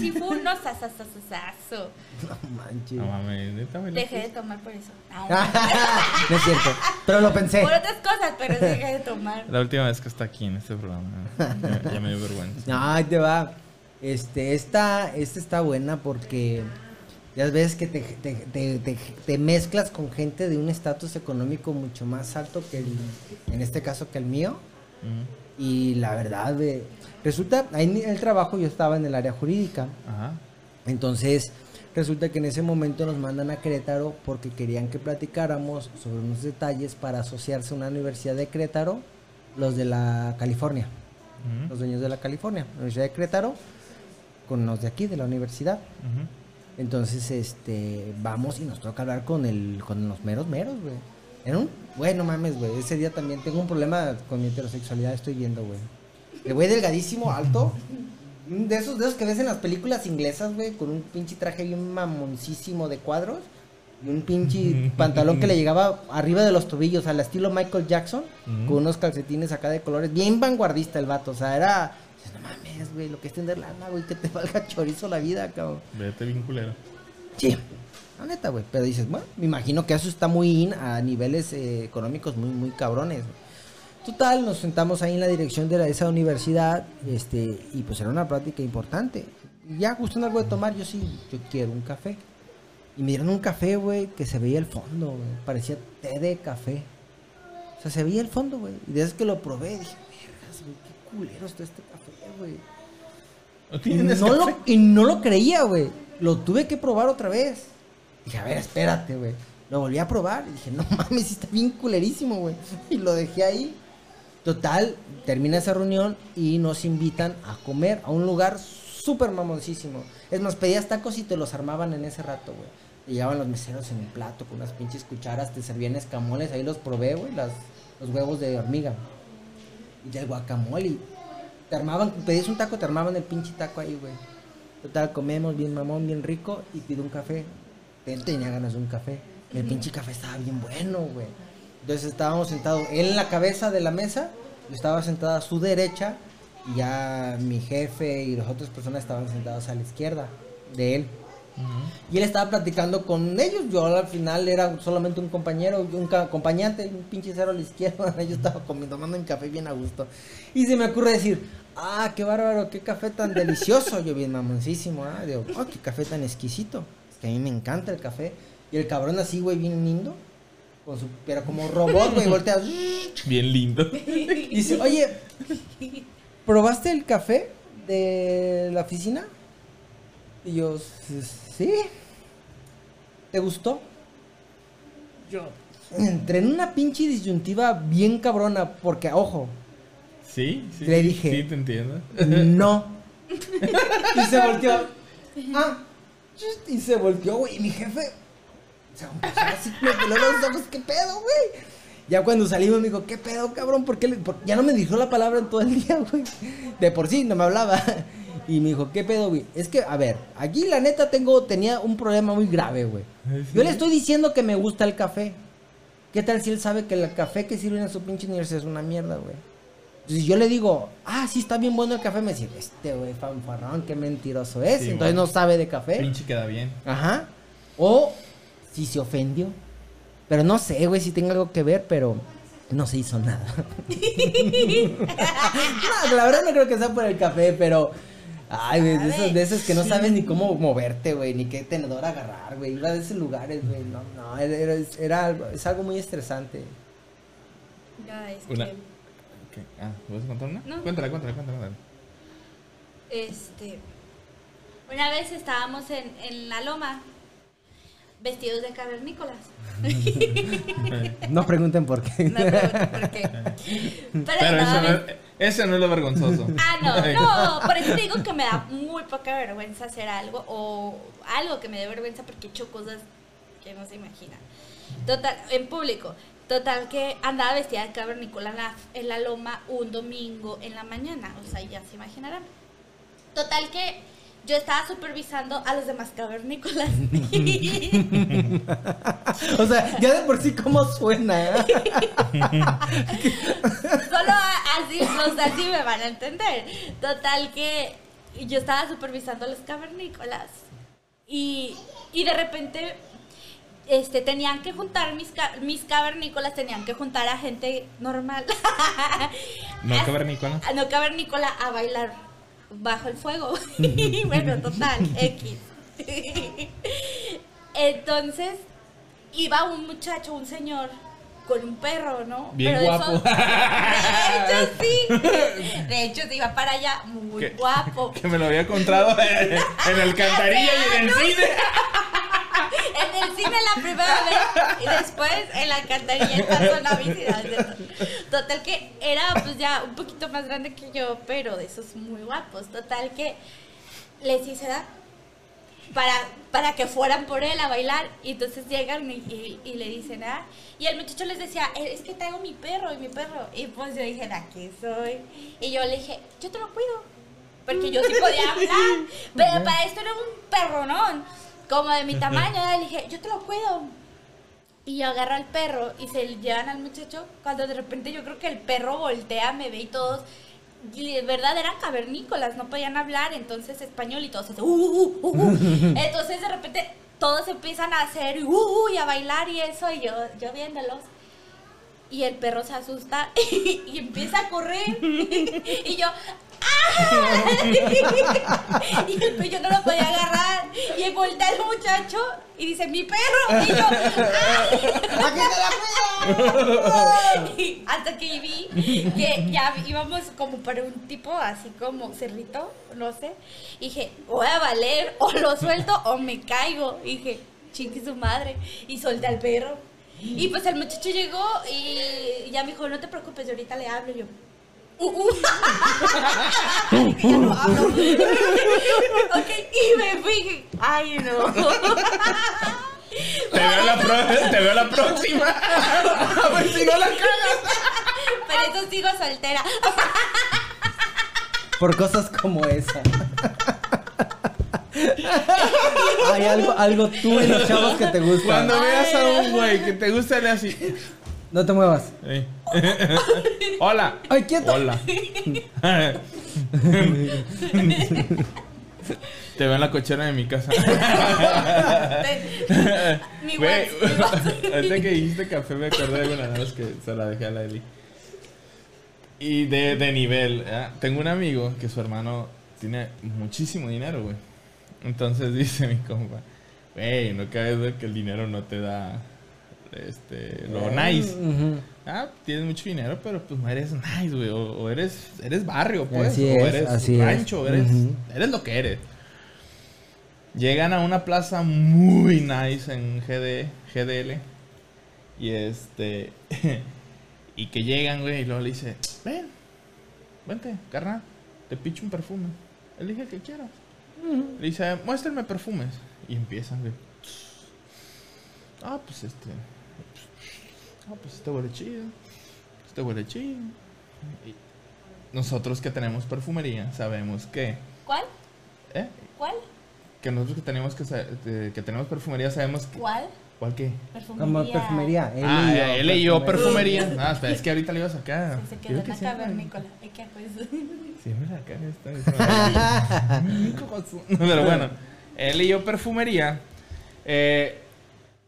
sí, fue un osasasasasazo. No manches. No mames. Dejé de tomar por eso. *laughs* No, no es cierto. Pero lo pensé. por otras cosas, pero dejé de tomar. La última vez que está aquí en este programa. Ya, ya me dio vergüenza. *laughs* No, ahí te va. Este, esta, esta está buena porque ya ves que te, te, te- te- te mezclas con gente de un estatus económico mucho más alto que el, en este caso que el mío. Y la verdad, eh, resulta, ahí en el trabajo yo estaba en el área jurídica. Ajá. Entonces, resulta que en ese momento nos mandan a Querétaro porque querían que platicáramos sobre unos detalles para asociarse a una universidad de Querétaro, los de la California, los dueños de la California, la Universidad de Querétaro, con los de aquí, de la universidad. Ujú. Entonces, este, vamos y nos toca hablar con el, con los meros meros, güey. Era un, güey, no mames, güey. Ese día también tengo un problema con mi heterosexualidad, estoy viendo, güey. El güey delgadísimo, alto. De esos, de esos que ves en las películas inglesas, güey, con un pinche traje bien mamoncísimo de cuadros. Y un pinche *laughs* pantalón que le llegaba arriba de los tobillos, al estilo Michael Jackson, con unos calcetines acá de colores. Bien vanguardista el vato, o sea, era. Dices, No mames, güey, lo que es tener lana, güey, que te valga chorizo la vida, cabrón. Vete bien culero. Sí, la neta, güey. Pero dices, bueno, me imagino que eso está muy in a niveles eh, económicos muy, muy cabrones. Total, nos sentamos ahí en la dirección de la- esa universidad, este, y pues era una plática importante. Y ya gustando algo de tomar, yo sí, yo quiero un café. Y me dieron un café, güey, que se veía el fondo, güey. Parecía té de café. O sea, se veía el fondo, güey. Y desde que lo probé, dije, vergas, güey, qué culero está este güey. ¿No Y tienes no, lo, y no lo creía, güey. Lo tuve que probar otra vez. Dije, a ver, espérate, güey. Lo volví a probar y dije, no *laughs* mames, está bien culerísimo, güey. Y lo dejé ahí. Total, termina esa reunión y nos invitan a comer a un lugar súper mamoncísimo. Es más, pedías tacos y te los armaban en ese rato, güey. Te llegaban los meseros en un plato con unas pinches cucharas, te servían escamoles, ahí los probé, güey, las, los huevos de hormiga. Y del guacamole. Te armaban, pedías un taco, te armaban el pinche taco ahí, güey. Total, comemos bien mamón, bien rico y pido un café. Él tenía ganas de un café. El pinche café estaba bien bueno, güey. Entonces estábamos sentados él en la cabeza de la mesa, yo estaba sentada a su derecha y ya mi jefe y las otras personas estaban sentadas a la izquierda de él. Y él estaba platicando con ellos. Yo al final era solamente un compañero, un acompañante, un pinche cero a la izquierda. *laughs* Yo estaba comiendo, tomando un café bien a gusto. Y se me ocurre decir, ah, qué bárbaro, qué café tan delicioso. Yo bien mamoncísimo, ah, digo, oh, qué café tan exquisito. Es que a mí me encanta el café. Y el cabrón así, güey, bien lindo. Con su, pero como robot, güey, voltea. *laughs* Bien lindo. Y dice, oye, ¿probaste el café de la oficina? Y yo, sí. ¿Te gustó? Yo entré en una pinche disyuntiva bien cabrona, porque, ojo, Sí, sí. Le dije. Sí, te entiendo. no. *laughs* y se volteó. Ah, y se volteó, güey. Y mi jefe se empezó así, me peló los ojos. ¿Qué pedo, güey? Ya cuando salimos me dijo, ¿qué pedo, cabrón? ¿Por qué le- por- Ya no me dijo la palabra en todo el día, *laughs* güey. De por sí, no me hablaba. Y me dijo, ¿qué pedo, güey? Es que, a ver, aquí la neta tengo, tenía un problema muy grave, güey. Sí. Yo le estoy diciendo que me gusta el café. ¿Qué tal si él sabe que el café que sirven en su pinche universidad es una mierda, güey? Si yo le digo, ah, sí está bien bueno el café, me dice, este güey fanfarrón, qué mentiroso es. Sí, Entonces no sabe de café. Pinche queda bien. Ajá. O si se ofendió. Pero no sé, güey, si tenga algo que ver, pero no se hizo nada. *laughs* no, la verdad no creo que sea por el café, pero Ay, güey, de esos, de esos que no sabes ni cómo moverte, güey, ni qué tenedor agarrar, güey. Iba de esos lugares, güey. No, no, era, era, era algo, es algo muy estresante. Ya, es Una- que, Ok, Ah, ¿vas a contar una? No. Cuéntala, cuéntala, cuéntala. cuéntala. este, una vez estábamos en, en la loma, vestidos de cavernícolas. *laughs* No pregunten por qué. *laughs* No pregunto por qué. Pero, Pero eso no, es, ese no es lo vergonzoso. Ah, no, *laughs* no, por eso digo que me da muy poca vergüenza hacer algo o algo que me dé vergüenza porque he hecho cosas que no se imaginan. Total, en público. Total que andaba vestida de cavernícola en la, en la loma un domingo en la mañana, o sea, ya se imaginarán. Total que yo estaba supervisando a los demás cavernícolas. *laughs* O sea, ya de por sí cómo suena. ¿eh? *laughs* Solo así, los así me van a entender. Total que yo estaba supervisando a los cavernícolas y, y de repente este, tenían que juntar mis, mis cavernícolas, tenían que juntar a gente normal. *laughs* No cavernícola. a no cavernícola a bailar bajo el fuego. *laughs* bueno, total, *laughs* X. Entonces iba un muchacho, un señor, con un perro, ¿no? Bien de guapo. esos- de hecho, sí. De hecho, se iba para allá muy guapo. Que me lo había encontrado en, en el cantarilla y en el cine. En el cine la primera vez y después en la alcantarilla en zona visita. Total que era pues ya un poquito más grande que yo, pero de esos muy guapos. Total que les hice dar para, para que fueran por él a bailar. Y entonces llegan y, y- y le dicen, ah, y el muchacho les decía, "Eh, es que traigo mi perro y mi perro. Y pues yo dije, aquí soy. Y yo le dije, yo te lo cuido. Porque yo sí podía hablar. Pero para esto era un perronón. Como de mi tamaño. Y le dije, yo te lo cuido. Y yo agarro al perro y se llevan al muchacho. Cuando de repente yo creo que el perro voltea, me ve y todos. Y de verdad eran cavernícolas, no podían hablar entonces español y todos así, "Uh, uh, uh, uh". *laughs* Entonces de repente todos empiezan a hacer y a bailar y eso, y yo, yo viéndolos. Y el perro se asusta *laughs* y empieza a correr. *laughs* Y yo, *laughs* Y el yo no lo podía agarrar. Y voltea el muchacho y dice, ¡mi perro! Y yo, ¡ah! Y hasta que vi que ya íbamos como para un tipo así como cerrito, no sé. Y dije, voy a valer, o lo suelto o me caigo. Y dije, chingue su madre. Y solté al perro. Y pues el muchacho llegó y ya me dijo, no te preocupes, yo ahorita le hablo. Y yo, uh, uh. Ya no hablo. ok, y me fui. Ay, no. Te veo, la pro- te veo la próxima. A ver si no la cagas. Pero eso sigo soltera. Por cosas como esa. Hay algo, algo tú en los chavos que te gustan. Cuando veas a un güey que te gusta, le así. No te muevas. Ey. Hola. Ay, quieto. Hola. *laughs* Te veo en la cochera de mi casa. *laughs* Mi Güey, ahorita que dijiste café me acordé de una vez que se la dejé a la Eli. Y de, de nivel, ¿eh? tengo un amigo que su hermano tiene muchísimo dinero, güey. Entonces *laughs* dice mi compa, güey, no cabe duda que el dinero no te da este, lo nice. Ujú. Ah, tienes mucho dinero, pero pues no eres nice, güey. O, o eres, eres barrio, pues. Así o es, eres así es. rancho, eres, eres lo que eres. Llegan a una plaza muy nice en GD, GDL. Y este. *laughs* y que llegan, güey, y luego le dice: Ven, vente, carnal, te picho un perfume. Elige el que quieras. Le dice: Muéstrenme perfumes. Y empiezan, güey. Ah, pues este. Pues este huele chido. Este huele chido. Y nosotros que tenemos perfumería sabemos que. ¿Cuál? ¿Eh? ¿Cuál? Que nosotros que tenemos que, que tenemos perfumería sabemos que. ¿Cuál? ¿Cuál qué? Perfumería. Como perfumería. Él ah, y yo, él y yo perfumería. perfumería. *laughs* Ah, es que ahorita le iba a sacar. Se quedó en que la sí, cavernícola. ¿Y qué pues? Siempre la caga esta. esta- ¿Cómo su- No, *laughs* Pero bueno, él y yo perfumería. Eh,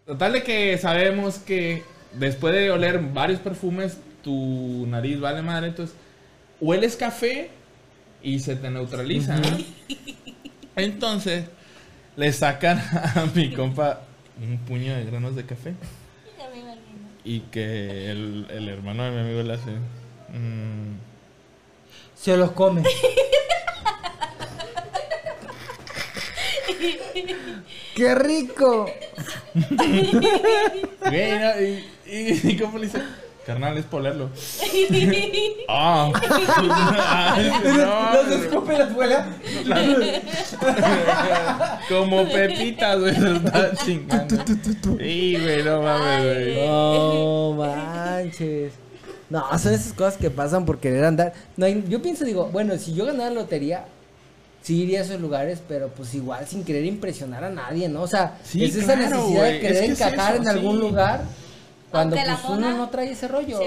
total de que sabemos que después de oler varios perfumes, tu nariz vale madre. Entonces, hueles café y se te neutraliza. ¿no? Entonces, le sacan a mi compa un puño de granos de café. Y que el, el hermano de mi amigo le hace. mm, Se los come. ¡Qué rico! *laughs* güey, no, y, y, *laughs* y ¿cómo le dice? Carnal, es polerlo. *laughs* ah, *laughs* Ay, no, Los escupe la abuela. Como pepitas, güey, se está chingando. Sí, güey, no mames, güey. No manches. No, son esas cosas que pasan por querer andar. No hay- yo pienso, digo, bueno, si yo ganara la lotería, sí iría a esos lugares, pero pues igual sin querer impresionar a nadie, ¿no? O sea, Sí, es esa claro, necesidad güey, de querer es que es encajar eso, en algún sí. lugar cuando pues uno no trae ese rollo. Sí.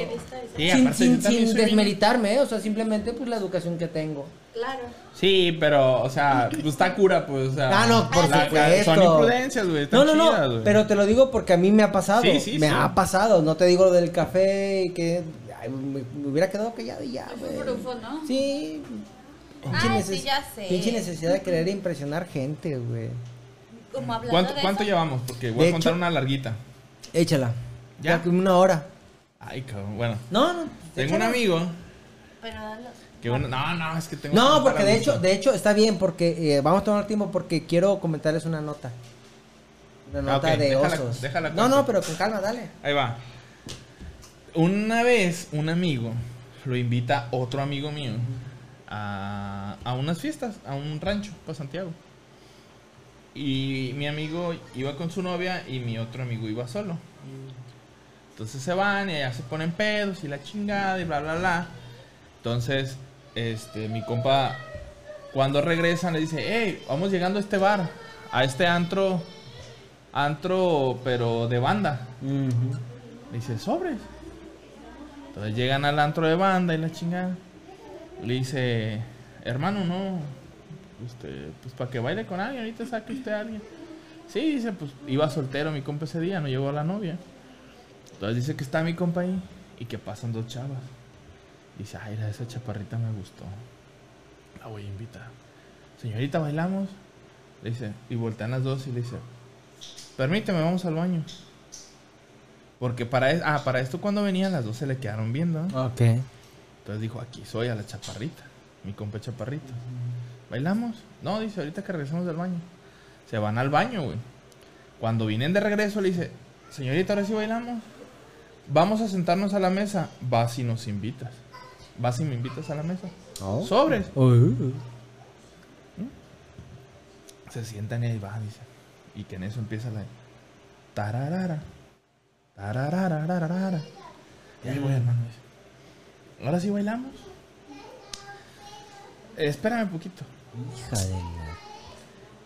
Sí, sin aparte, sin, desmeritarme, ¿eh? o sea, simplemente pues la educación que tengo. Claro. Sí, pero, o sea, pues está cura, pues, o sea. Ah, no, por la- supuesto. Son imprudencias, güey. No, no, chidas, no, pero te lo digo porque a mí me ha pasado. Sí, sí, me sí. ha pasado. No te digo lo del café y que ay, me, me hubiera quedado callado y ya, güey. Brufo, ¿no? Sí. Ah, Pinche sí, ya sé. Pinche necesidad de querer impresionar gente, güey. ¿Cuánto, de cuánto eso, llevamos? Porque voy De a contar hecho- una larguita. Échala. ¿Ya? Ya como una hora. Ay, cabrón. Bueno, No, no. tengo un amigo Pero dalo. que uno. No, no, es que tengo No, porque de hecho, de hecho está bien porque eh, vamos a tomar tiempo porque quiero comentarles una nota. Una nota Ah, ok, de déjala- osos. déjala no, no, pero con calma, dale. Ahí va. Una vez, un amigo lo invita otro amigo mío a, a unas fiestas, a un rancho para Santiago. Y mi amigo iba con su novia y mi otro amigo iba solo. Entonces se van y ya se ponen pedos y la chingada y bla, bla, bla. Entonces, este, mi compa, cuando regresan, le dice, hey, vamos llegando a este bar, a este antro, antro, pero de banda. Le dice, sobres. Entonces llegan al antro de banda y la chingada. Le dice, hermano, no. Usted, pues para que baile con alguien, ahorita saque usted a alguien. Sí, dice, pues iba soltero mi compa ese día, no llegó a la novia. Entonces dice que está mi compa ahí y que pasan dos chavas. Dice, ay, la- esa chaparrita me gustó. La voy a invitar. Señorita, bailamos. Le dice, y voltean las dos y le dice, permíteme, vamos al baño. Porque para, es- ah, para esto cuando venían las dos se le quedaron viendo. ¿no? Ok. Entonces dijo, aquí soy a la chaparrita, mi compa chaparrita. ¿Bailamos? No, dice, ahorita que regresamos del baño. Se van al baño, güey. Cuando vienen de regreso le dice, señorita, ahora sí bailamos. Vamos a sentarnos a la mesa. Vas si nos invitas. Vas si me invitas a la mesa. Oh. Sobres. Uh. Se sientan y ahí va, dice. Y que en eso empieza la... Tararara. Tarararararara. Y ahí voy, hermano. dice. Ahora sí bailamos. Eh, espérame un poquito. Hija de.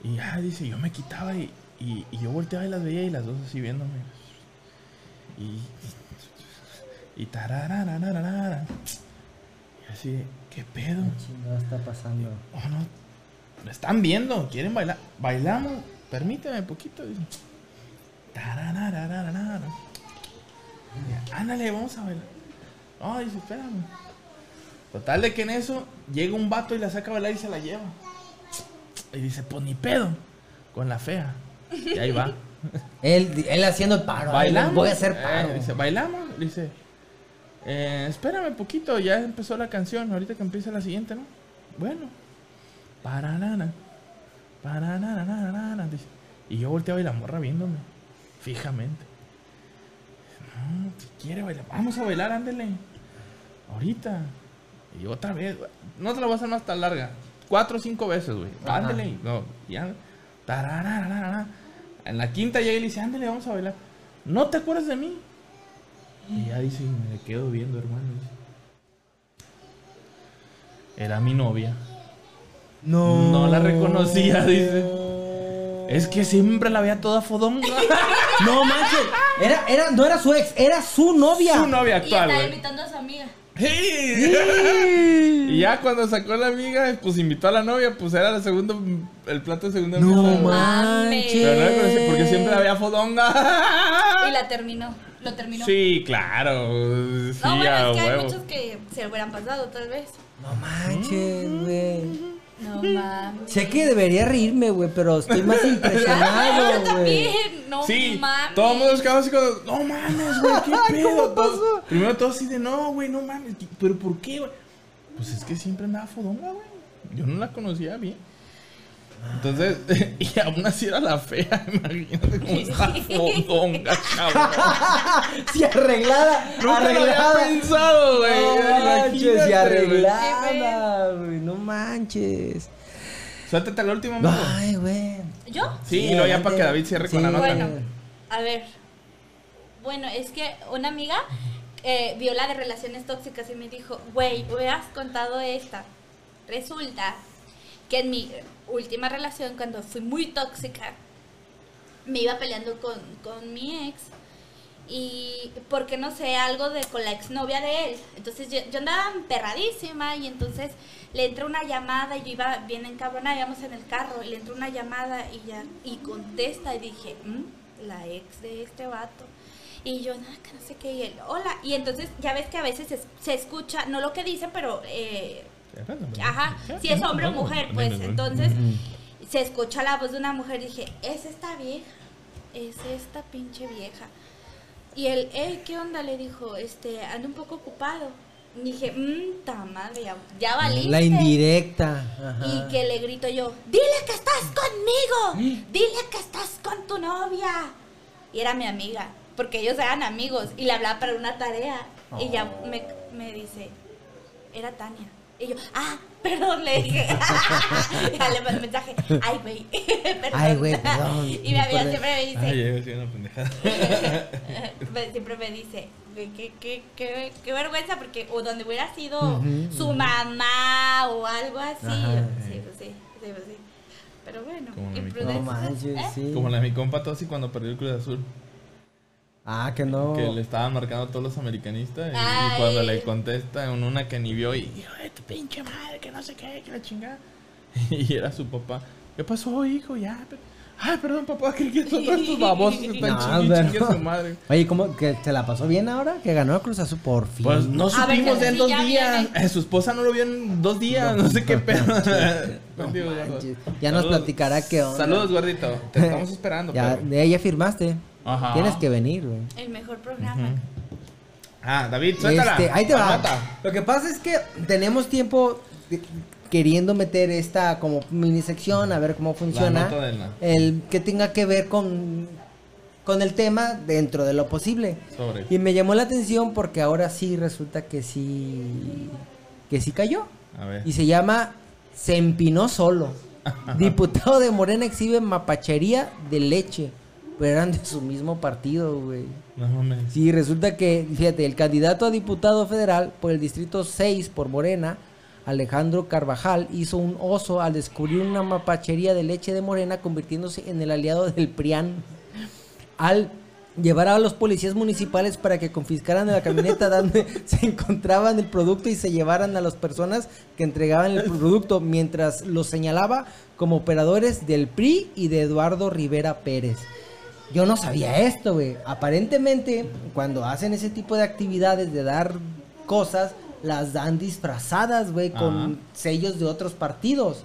Y ya dice, yo me quitaba y, y, y yo volteaba y las veía y las dos así viéndome. Y. Y tarararararara. Y así, ¿qué pedo? ¿Qué está pasando? Oh, no. Me están viendo, quieren bailar. Bailamos, permíteme poquito. Dice. Tarararararara. Y, Ándale, vamos a bailar. No, dice, espérame. Total de que en eso llega un vato y la saca a bailar y se la lleva. Y dice, pues ni pedo. Con la fea. Y ahí va. *laughs* Él, él haciendo el paro. Bailamos. Voy a hacer Eh, paro. dice, bailamos. Dice, eh, espérame poquito, ya empezó la canción. Ahorita que empiece la siguiente, ¿no? Bueno. Para nana. Para nana, dice. Y yo volteaba y la morra viéndome. Fijamente. No, si quiere bailar. Vamos a bailar, ándele. Ahorita. Y otra vez. No te la voy a hacer más tan larga. Cuatro o cinco veces, güey. Ándele. No, ya. En la quinta llega y le dice, ándale, vamos a bailar. ¿No te acuerdas de mí? Y ya dice, me quedo viendo, hermano. Era mi novia. No. No la reconocía, dice. Es que siempre la veía toda fodonga. *laughs* No manches. Era, era, no era su ex, era su novia. Su novia actual, está güey. invitando a su amiga. Y ya cuando sacó la amiga, pues invitó a la novia, pues era el segundo, el plato de segunda No mesa, güey. manches. Pero no la porque siempre había fodonga. Y la terminó. Lo terminó. Sí, claro. Sí, no, bueno, a es que hay huevo. muchos que se hubieran pasado, tal vez. No manches, güey. No mames. Sé que debería reírme, güey, pero estoy más *laughs* impresionado, Yo güey. también. No Sí, mames. todo el mundo así como, no mames, güey, qué *laughs* pedo. ¿cómo Todos- pasó? primero todos así de, no, güey, no mames, ¿qué- pero ¿por qué, güey? Pues es que siempre andaba fodonga, güey. Yo no la conocía bien. Entonces, *laughs* y aún así era la fea, *laughs* imagínate cómo está fodonga, cabrón. Sí, arreglada, Nunca lo había arreglada. pensado, güey. No manches, güey. arreglada, güey. No manches. Suéltate la última, amigo. Ay, güey. ¿Yo? Sí, y luego ya para que David cierre con la nota. Bueno, a ver. Bueno, es que una amiga eh, vio la de relaciones tóxicas y me dijo, güey, hubieras contado esta. Resulta que en mi última relación, cuando fui muy tóxica, me iba peleando con, con mi ex y porque no sé, algo de con la exnovia de él. Entonces yo, andaba emperradísima y entonces le entró una llamada y yo iba bien encabronada, íbamos en el carro y le entró una llamada y ya y contesta y dije, "Mm, la ex de este vato. Y yo, nada, que no sé qué, y él, hola. Y entonces ya ves que a veces se, se escucha, no lo que dicen, pero, eh, ajá, si es hombre o mujer, pues entonces se escucha la voz de una mujer y dije, es esta vieja, es esta pinche vieja. Y él, hey, ¿qué onda? Le dijo, este, ando un poco ocupado. Y dije, mmm, ta madre, ya, ya valiste. La indirecta. Ajá. Y que le grito yo, dile que estás conmigo, dile que estás con tu novia. Y era mi amiga, porque ellos eran amigos. Y le hablaba para una tarea. Y ya me, me dice, era Tania. Y yo, ah, perdón, le dije. *laughs* ya le mandé mensaje, ay, güey, *laughs* perdón. Ay, güey, perdón. Y mi amiga siempre me dice, Ay, una pendejada. *laughs* siempre me dice, "Güey, qué, qué, qué, qué vergüenza, porque o donde hubiera sido su mamá o algo así. Ajá. Sí, pues sí, sí, pues sí. Pero bueno, Como la ¿eh? sí. Como la de mi compa Tosi cuando perdió el Cruz Azul. Ah, que no. Que le estaban marcando a todos los americanistas. Y, y cuando le contesta en una que ni vio y hijo de tu pinche madre, que no sé qué, que la chingada. *laughs* Y era su papá. ¿Qué pasó, hijo? Ya. pero- Ay, perdón, papá, creí que son todos estos babosos *laughs* que están No, chingue, pero- chingue a su madre. Oye, ¿cómo que se la pasó bien ahora? Que ganó el Cruz Azul por fin. Pues no A ver, supimos que en sí, dos ya días. Eh, su esposa no lo vio en dos días, no, sé qué pedo. *laughs* No manches. Ya nos saludos. platicará qué onda. Saludos, gordito. Te estamos esperando. Ya, de ella firmaste. Ajá. Tienes que venir, güey. El mejor programa. Ah, David, suéltala. Este, ahí te va. Anota. Lo que pasa es que tenemos tiempo de- queriendo meter esta como mini sección a ver cómo funciona. la- El que tenga que ver con, con el tema dentro de lo posible. Sobre. Y me llamó la atención porque ahora sí resulta que sí que sí cayó. A ver. Y se llama Se empinó solo. *laughs* Diputado de Morena exhibe mapachería de leche. Pero eran de su mismo partido, güey. No mames. Sí, resulta que, fíjate, el candidato a diputado federal por el distrito 6 por Morena, Alejandro Carvajal, hizo un oso al descubrir una mapachería de leche de Morena, convirtiéndose en el aliado del PRIAN. Al llevar a los policías municipales para que confiscaran la camioneta donde *laughs* se encontraban el producto y se llevaran a las personas que entregaban el producto, mientras los señalaba como operadores del PRI y de Eduardo Rivera Pérez. Yo no sabía esto, güey. Aparentemente, cuando hacen ese tipo de actividades de dar cosas, las dan disfrazadas, güey, con sellos de otros partidos.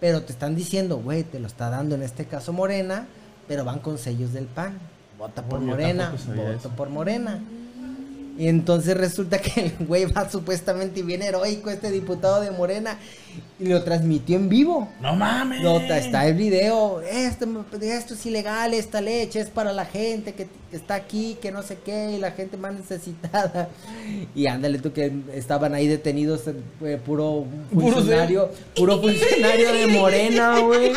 Pero te están diciendo, güey, te lo está dando en este caso Morena, pero van con sellos del PAN. Vota por Morena, voto eso. por Morena. Y entonces resulta que el güey va supuestamente bien heroico, este diputado de Morena, y lo transmitió en vivo. No mames. No, ta- está el video. Esto, esto es ilegal, esta leche es para la gente que, que está aquí, que no sé qué, y la gente más necesitada. Y ándale tú que estaban ahí detenidos, eh, puro funcionario, puro funcionario de Morena, güey.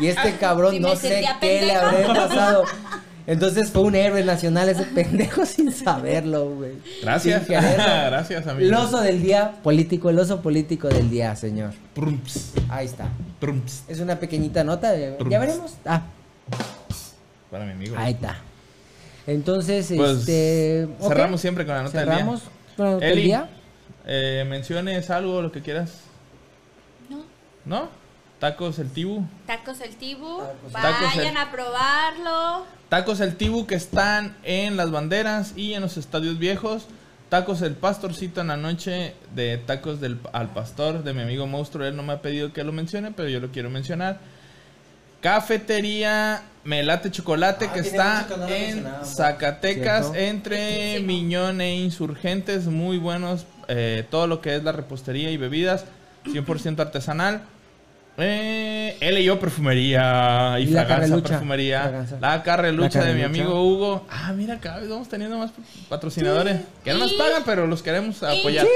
Y este cabrón no sé qué le habrá pasado. Entonces fue un héroe nacional ese pendejo sin *laughs* saberlo, güey. Gracias. Sin. *laughs* Gracias, amigo. El oso del día político, el oso político del día, señor. Prumps, Ahí está. prumps. Es una pequeñita nota. de- ya veremos. Ah, Para mi amigo. ahí está. Entonces, Pues, este. cerramos siempre con la nota del día. Cerramos del día. eh, menciones algo, lo que quieras. ¿No? ¿No? Tacos el Tibu. Tacos el Tibu. Tacos el- Vayan a probarlo. Tacos el Tibu que están en las banderas y en los estadios viejos. Tacos El Pastorcito en la noche de Tacos del, al Pastor de mi amigo Monstruo. Él no me ha pedido que lo mencione, pero yo lo quiero mencionar. Cafetería Melate Chocolate Ah, que está no en. Zacatecas Cierto. entre Riquísimo. Miñón e Insurgentes. Muy buenos. eh, todo lo que es la repostería y bebidas. 100% artesanal. Eh, él y yo perfumería y, Y fragancia perfumería. Fragancia. La carrelucha La de mi amigo Hugo. Ah, mira, cada vez vamos teniendo más patrocinadores. Que no nos pagan, pero los queremos apoyar.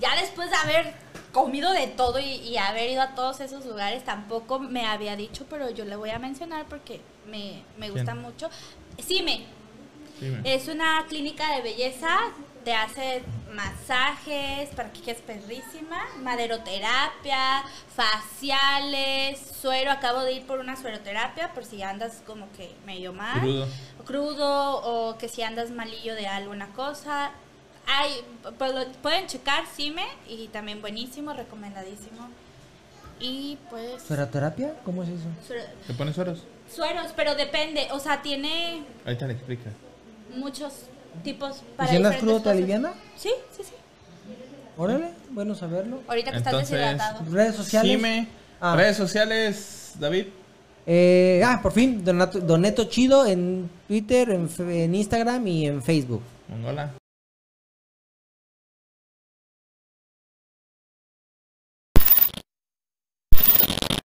Ya después de haber comido de todo y, y haber ido a todos esos lugares, tampoco me había dicho, pero yo le voy a mencionar porque me, me gusta ¿Quién? mucho. Cime, Dime. es una clínica de belleza, te hace masajes, para que quedes perrísima, maderoterapia, faciales, suero, acabo de ir por una sueroterapia por si andas como que medio mal Crudo. o crudo o que si andas malillo de alguna cosa. Hay, pues lo pueden checar Cime y también buenísimo, recomendadísimo. Y pues ¿Feroterapia? ¿Cómo es eso? suero- ¿Te pones horas? sueros, pero depende, o sea, tiene Ahorita le explica. muchos tipos ¿Y para si andas diferentes crudo te aliviana? Sí, sí, sí. Órale, bueno saberlo. Ahorita que estás Entonces, deshidratado. Redes sociales. Jime. Ah. Redes sociales, David. Eh, ah, por fin, Donato, Doneto Chido en Twitter, en, en Instagram y en Facebook. Mongola.